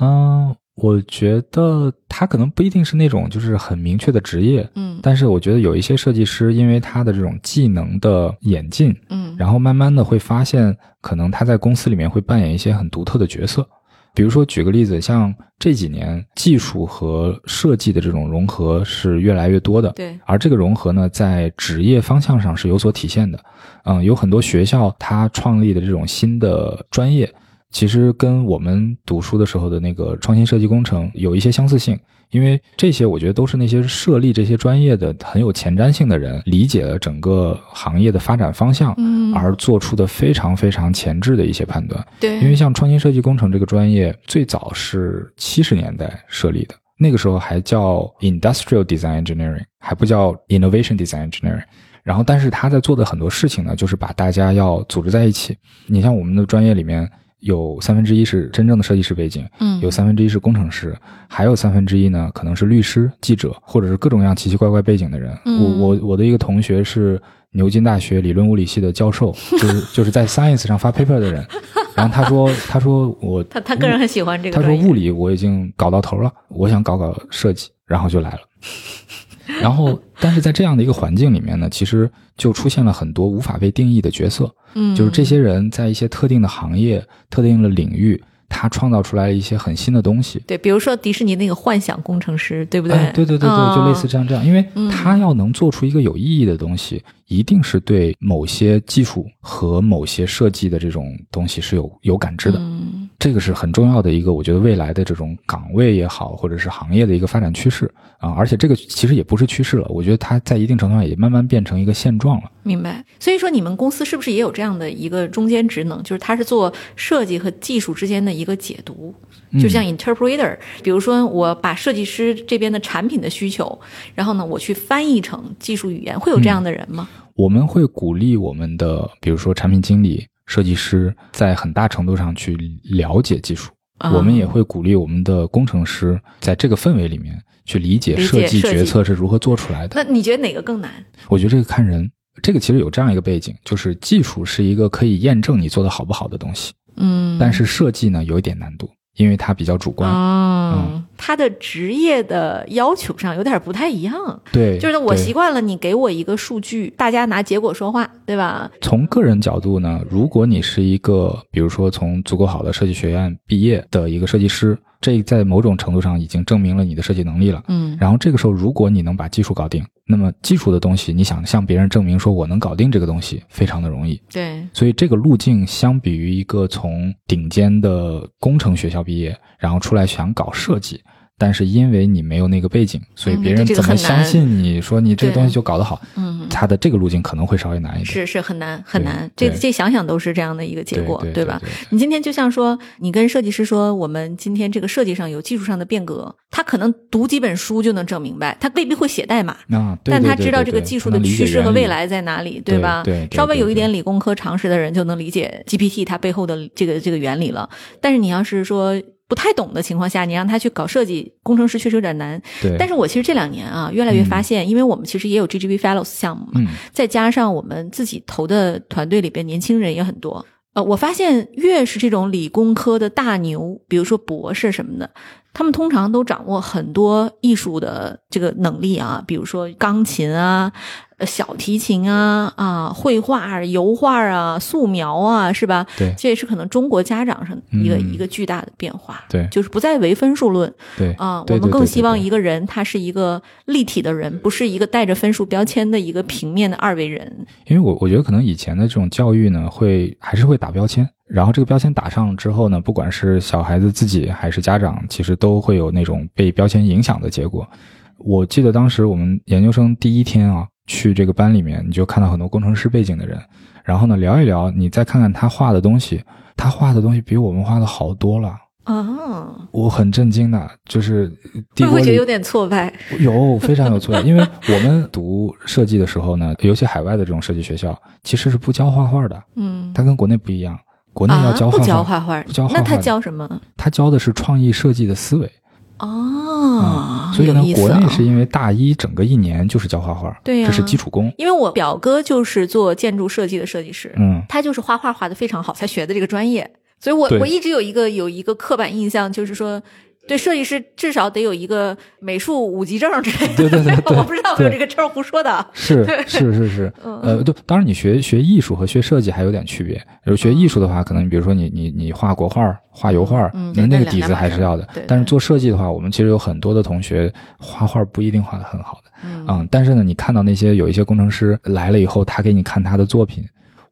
嗯。我觉得他可能不一定是那种就是很明确的职业，嗯，但是我觉得有一些设计师，因为他的这种技能的演进，嗯，然后慢慢的会发现，可能他在公司里面会扮演一些很独特的角色。比如说举个例子，像这几年技术和设计的这种融合是越来越多的，对，而这个融合呢，在职业方向上是有所体现的。嗯，有很多学校它创立的这种新的专业。其实跟我们读书的时候的那个创新设计工程有一些相似性，因为这些我觉得都是那些设立这些专业的很有前瞻性的人理解了整个行业的发展方向，嗯，而做出的非常非常前置的一些判断。对，因为像创新设计工程这个专业最早是七十年代设立的，那个时候还叫 Industrial Design Engineering，还不叫 Innovation Design Engineering。然后，但是他在做的很多事情呢，就是把大家要组织在一起。你像我们的专业里面。有三分之一是真正的设计师背景，嗯，有三分之一是工程师，还有三分之一呢，可能是律师、记者，或者是各种各样奇奇怪怪背景的人。我我我的一个同学是牛津大学理论物理系的教授，就是 就是在 Science 上发 paper 的人。然后他说，他说我他他个人很喜欢这个。他说物理我已经搞到头了，我想搞搞设计，然后就来了。然后，但是在这样的一个环境里面呢，其实就出现了很多无法被定义的角色。嗯，就是这些人在一些特定的行业、特定的领域，他创造出来了一些很新的东西。对，比如说迪士尼那个幻想工程师，对不对？对对对对，就类似这样这样，因为他要能做出一个有意义的东西，一定是对某些技术和某些设计的这种东西是有有感知的。嗯。这个是很重要的一个，我觉得未来的这种岗位也好，或者是行业的一个发展趋势啊，而且这个其实也不是趋势了，我觉得它在一定程度上也慢慢变成一个现状了。明白。所以说，你们公司是不是也有这样的一个中间职能，就是它是做设计和技术之间的一个解读，就像 interpreter，比如说我把设计师这边的产品的需求，然后呢，我去翻译成技术语言，会有这样的人吗？我们会鼓励我们的，比如说产品经理。设计师在很大程度上去了解技术，我们也会鼓励我们的工程师在这个氛围里面去理解设计决策是如何做出来的。那你觉得哪个更难？我觉得这个看人。这个其实有这样一个背景，就是技术是一个可以验证你做的好不好的东西，嗯，但是设计呢有一点难度，因为他比较主观。哦，他的职业的要求上有点不太一样。对，就是我习惯了你给我一个数据，大家拿结果说话，对吧？从个人角度呢，如果你是一个，比如说从足够好的设计学院毕业的一个设计师，这在某种程度上已经证明了你的设计能力了。嗯然后这个时候，如果你能把技术搞定，那么基础的东西，你想向别人证明说我能搞定这个东西，非常的容易。对，所以这个路径相比于一个从顶尖的工程学校毕业，然后出来想搞设计，但是因为你没有那个背景，所以嗯别人怎么相信你说你这个东西就搞得好？嗯，他的这个路径可能会稍微难一点。是是很难很难，这这想想都是这样的一个结果，对对吧？你今天就像说，你跟设计师说，我们今天这个设计上有技术上的变革，他可能读几本书就能整明白，他未必会写代码。啊，但他知道这个技术的趋势和未来在哪里，对吧？对对稍微有一点理工科常识的人就能理解 GPT 它背后的这个这个原理了。但是你要是说不太懂的情况下，你让他去搞设计，工程师确实有点难。对，但是我其实这两年啊，越来越发现，因为我们其实也有 GGV Fellows 项目嘛，嗯再加上我们自己投的团队里边年轻人也很多。呃，我发现越是这种理工科的大牛，比如说博士什么的，他们通常都掌握很多艺术的这个能力啊，比如说钢琴啊、呃小提琴啊、啊绘画、油画啊、素描啊，是吧？对这也是可能中国家长上一个、嗯一个巨大的变化。对就是不再唯分数论对啊，我们更希望一个人他是一个立体的人，不是一个带着分数标签的一个平面的二维人。因为我我觉得可能以前的这种教育呢，会还是会打标签，然后这个标签打上之后呢，不管是小孩子自己还是家长，其实都会有那种被标签影响的结果。我记得当时我们研究生第一天啊，去这个班里面，你就看到很多工程师背景的人，然后呢聊一聊，你再看看他画的东西，他画的东西比我们画的好多了。啊，我很震惊的，就是会不会觉得有点挫败？有非常有挫败，因为我们读设计的时候呢，尤其海外的这种设计学校，其实是不教画画的，嗯，它跟国内不一样。国内要啊，不教画画，教画画，不教画那他教什么？他教的是创意设计的思维哦，所以呢国内是因为大一整个一年就是教画画，对呀这是基础功。因为我表哥就是做建筑设计的设计师，嗯，他就是画画画的非常好，才学的这个专业。所以我对我一直有一个有一个刻板印象，就是说。对设计师至少得有一个美术五级证之类的，对对 对对我不知道有没有这个证，胡说的。是是是是，嗯呃，对，当然你学学艺术和学设计还有点区别。如果学艺术的话，可能你比如说你你你画国画、画油画，嗯那那个底子还是要的对。但是做设计的话，我们其实有很多的同学画画不一定画的很好的，嗯嗯，但是呢，你看到那些有一些工程师来了以后，他给你看他的作品，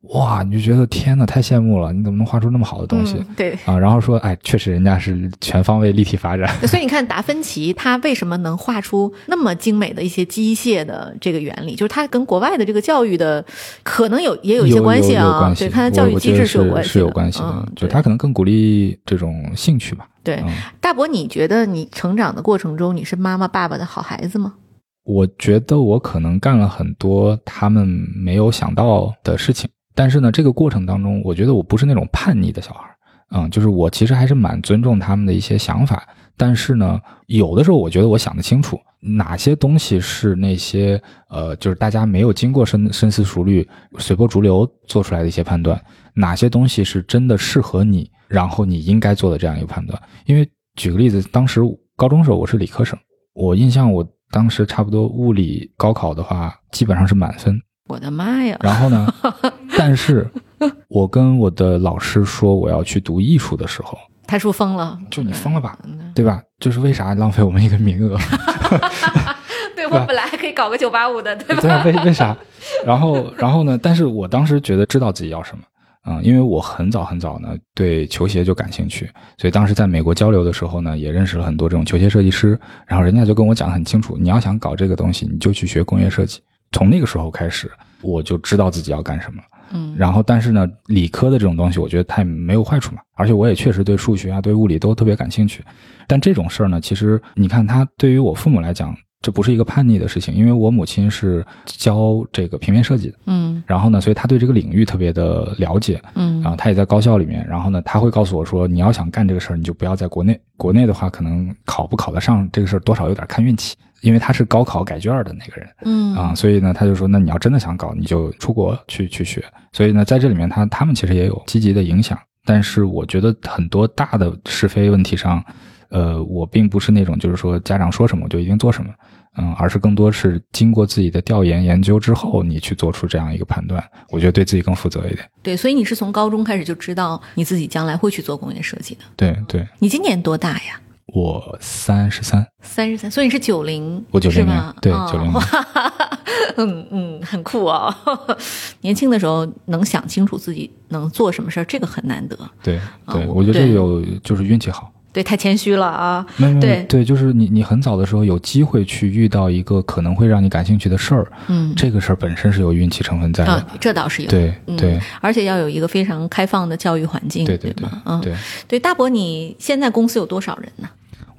哇，你就觉得天呐，太羡慕了，你怎么能画出那么好的东西？嗯对，啊，然后说，哎，确实人家是全方位立体发展，所以你看达芬奇他为什么能画出那么精美的一些机械的这个原理，就是他跟国外的这个教育的可能有也有一些关系啊，关系对，看他教育机我我觉得是制有关系是有关系的，就他可能更鼓励这种兴趣吧。对。嗯，大伯，你觉得你成长的过程中，你是妈妈爸爸的好孩子吗？我觉得我可能干了很多他们没有想到的事情，但是呢，这个过程当中，我觉得我不是那种叛逆的小孩，嗯，就是我其实还是蛮尊重他们的一些想法，但是呢，有的时候我觉得我想得清楚，哪些东西是那些呃，就是大家没有经过深深思熟虑、随波逐流做出来的一些判断，哪些东西是真的适合你，然后你应该做的这样一个判断。因为举个例子，当时高中时候我是理科生，我印象我当时差不多物理高考的话，基本上是满分。我的妈呀！然后呢，但是我跟我的老师说我要去读艺术的时候，他说疯了，就你疯了吧，嗯对吧？就是为啥浪费我们一个名额？对我本来还可以搞个九八五的，对吧？对啊，为为啥？然后，然后呢？但是我当时觉得知道自己要什么，嗯，因为我很早很早呢对球鞋就感兴趣，所以当时在美国交流的时候呢，也认识了很多这种球鞋设计师，然后人家就跟我讲得很清楚，你要想搞这个东西，你就去学工业设计。从那个时候开始，我就知道自己要干什么。嗯，然后，但是呢，理科的这种东西，我觉得它也没有坏处嘛。而且我也确实对数学啊、对物理都特别感兴趣。但这种事儿呢，其实你看，它对于我父母来讲，这不是一个叛逆的事情，因为我母亲是教这个平面设计的，嗯然后呢，所以他对这个领域特别的了解。嗯然后他也在高校里面，然后呢，他会告诉我说，你要想干这个事儿，你就不要在国内。国内的话，可能考不考得上这个事儿，多少有点看运气因为他是高考改卷的那个人嗯啊，所以呢，他就说，那你要真的想搞，你就出国去去学。所以呢，在这里面他他们其实也有积极的影响，但是我觉得很多大的是非问题上，呃，我并不是那种就是说家长说什么我就一定做什么，嗯，而是更多是经过自己的调研研究之后，你去做出这样一个判断，我觉得对自己更负责一点。对，所以你是从高中开始就知道你自己将来会去做工业设计的。对对，你今年多大呀？我三十三，三十三，所以你是九零，我90是吧？对九零、哦年哇嗯嗯，很酷哦。年轻的时候能想清楚自己能做什么事儿，这个很难得。对对，我觉得这有就是运气好。对，太谦虚了啊。对对，就是你你很早的时候有机会去遇到一个可能会让你感兴趣的事儿，嗯，这个事儿本身是有运气成分在的。啊，这倒是有。对嗯对而且要有一个非常开放的教育环境，对对对？嗯，对，对。大伯，你现在公司有多少人呢？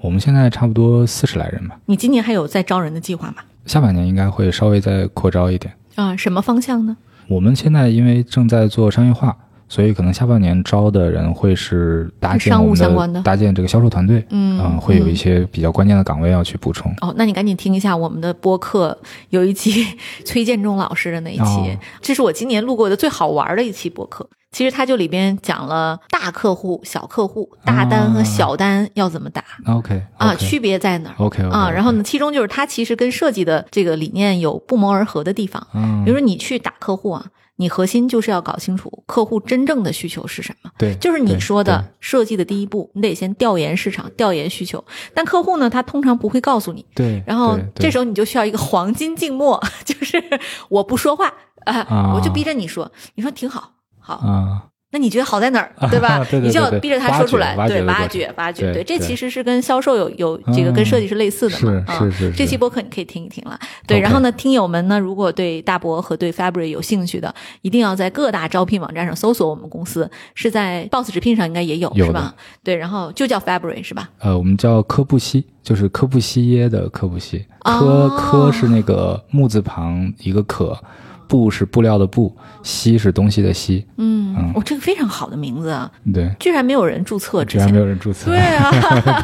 我们现在差不多四十来人吧，你今年还有在招人的计划吗？下半年应该会稍微再扩招一点。啊，什么方向呢？我们现在因为正在做商业化，所以可能下半年招的人会是搭建商务相关的搭建这个销售团队，嗯啊会有嗯一些比较关键的岗位要去补充。哦，那你赶紧听一下我们的播客，有一期 崔建忠老师的那一期，哦这是我今年录过的最好玩的一期播客。其实它就里边讲了大客户、小客户、大单和小单要怎么打、OK 啊，区别在哪儿 OK 啊？然后呢，其中就是它其实跟设计的这个理念有不谋而合的地方。嗯，比如说你去打客户啊，你核心就是要搞清楚客户真正的需求是什么。对，就是你说的设计的第一步，你得先调研市场、调研需求。但客户呢，他通常不会告诉你，对，然后这时候你就需要一个黄金静默，就是我不说话啊、啊我就逼着你说，你说挺好，好，啊，那你觉得好在哪儿，对吧？对对对你就要逼着他说出来，对，挖掘挖掘对这其实是跟销售有有这个嗯跟设计是类似的嘛，啊是是是是这期播客你可以听一听了，对。然后呢，听友们呢，如果对大博和对 Fabric 有兴趣的，一定要在各大招聘网站上搜索我们公司，是在 Boss 直聘上应该也有，有是吧？对，然后就叫 Fabric 是吧？呃，我们叫科布西，就是科布西耶的科布西，科哦科是那个木字旁一个可，布是布料的布，西是东西的西，嗯嗯，我、这个非常好的名字啊，对，居然没有人注册居然没。有人注册，对啊，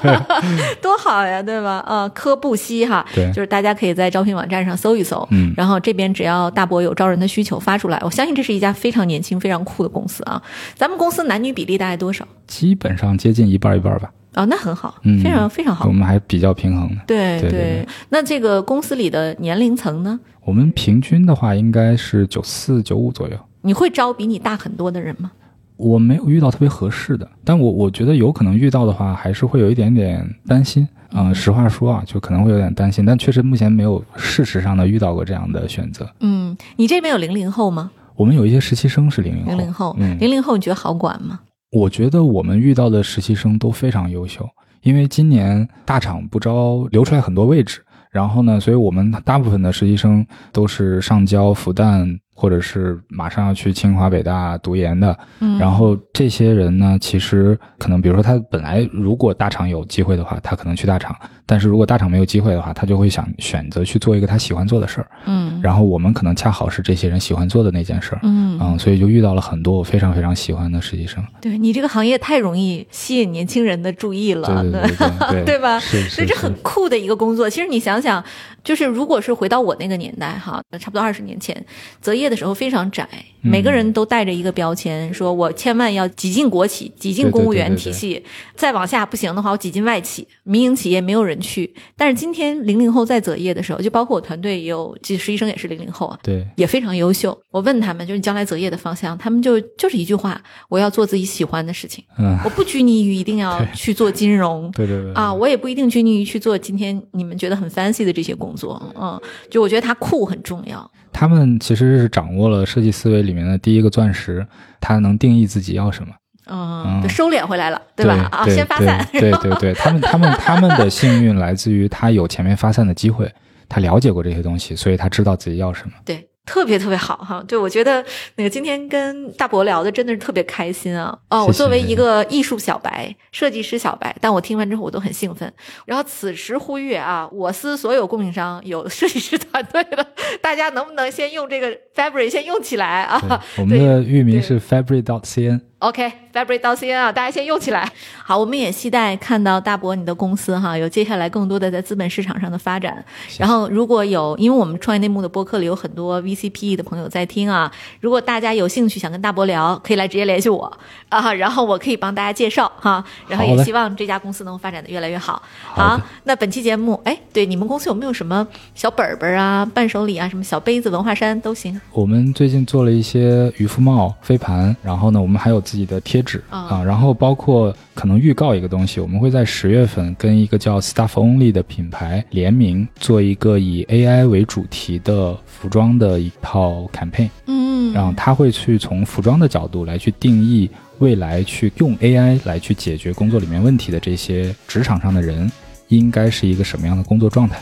多好呀，对吧？呃，科布西哈，对就是大家可以在招聘网站上搜一搜，嗯然后这边只要大博有招人的需求发出来，我相信这是一家非常年轻、非常酷的公司啊。咱们公司男女比例大概多少？基本上接近一半一半吧，啊、那很好，嗯非常非常好我。们还比较平衡的。对对对对那这个公司里的年龄层呢？我们平均的话应该是九四九五左右。你会招比你大很多的人吗？我没有遇到特别合适的，但我我觉得有可能遇到的话，还是会有一点点担心。嗯、实话说啊，就可能会有点担心，但确实目前没有事实上的遇到过这样的选择。嗯，你这边有零零后吗？我们有一些实习生是零零后，零零后，嗯，零零后你觉得好管吗？我觉得我们遇到的实习生都非常优秀，因为今年大厂不招，留出来很多位置，然后呢，所以我们大部分的实习生都是上交复旦，或者是马上要去清华北大读研的。嗯，然后这些人呢，其实可能，比如说他本来如果大厂有机会的话，他可能去大厂；但是如果大厂没有机会的话，他就会想选择去做一个他喜欢做的事儿。嗯然后我们可能恰好是这些人喜欢做的那件事儿。嗯嗯，所以就遇到了很多我非常非常喜欢的实习生。对你这个行业太容易吸引年轻人的注意了，对对对对对 对吧？是是是所以这很酷的一个工作。其实你想想，就是如果是回到我那个年代哈，差不多二十年前，择业的时候非常窄，嗯每个人都带着一个标签，说我千万要挤进国企，挤进公务员对对对体系，再往下不行的话，我挤进外企，民营企业没有人去。但是今天零零后在择业的时候，就包括我团队也有，这实习生也是零零后啊，对也非常优秀。我问他们，就是你将来择业的方向，他们就就是一句话：我要做自己喜欢的事情，嗯，我不拘泥于一定要去做金融。对对对啊，我也不一定拘泥于去做今天你们觉得很 fancy 的这些工作，嗯，就我觉得它酷很重要，他们其实是掌握了设计思维里面的第一个钻石，他能定义自己要什么，嗯，嗯。就收敛回来了，对吧？啊，先发散，对对对对，他们他们他们的幸运来自于他有前面发散的机会，他了解过这些东西，所以他知道自己要什么。对，特别特别好哈。对，我觉得那个今天跟大伯聊的真的是特别开心啊。哦，我作为一个艺术小白、设计师小白，但我听完之后我都很兴奋。然后此时呼吁啊，我司所有供应商有设计师团队的，大家能不能先用这个 Fabric 先用起来啊？我们的域名是 fabric dot cn。OK，Fabric 到 CN 啊，大家先用起来。好，我们也期待看到大伯你的公司哈，有接下来更多的在资本市场上的发展。然后，如果有，因为我们创业内幕的播客里有很多 VCPE 的朋友在听啊，如果大家有兴趣想跟大伯聊，可以来直接联系我啊，然后我可以帮大家介绍哈。然后也希望这家公司能发展的越来越好。好，那本期节目，哎，对，你们公司有没有什么小本本啊、伴手礼啊、什么小杯子、文化衫都行？我们最近做了一些渔夫帽、飞盘，然后呢，我们还有。自己的贴纸啊，然后包括可能预告一个东西，我们会在十月份跟一个叫 Stuff Only 的品牌联名做一个以 AI 为主题的服装的一套 campaign。嗯，然后他会去从服装的角度来去定义未来去用 AI 来去解决工作里面问题的这些职场上的人应该是一个什么样的工作状态。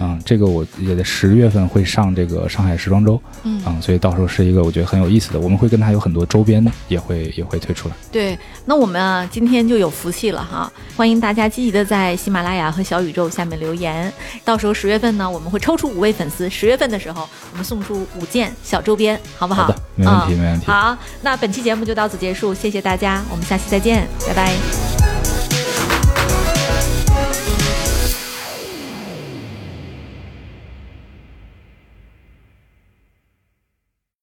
嗯啊，这个我也在十月份会上这个上海时装周，嗯啊，所以到时候是一个我觉得很有意思的，我们会跟他有很多周边也会也会推出来。对，那我们啊今天就有福气了哈，欢迎大家积极的在喜马拉雅和小宇宙下面留言，到时候十月份呢我们会抽出五位粉丝，十月份的时候我们送出五件小周边，好不好？好的，没问题，没问题。好，那本期节目就到此结束，谢谢大家，我们下期再见，拜拜。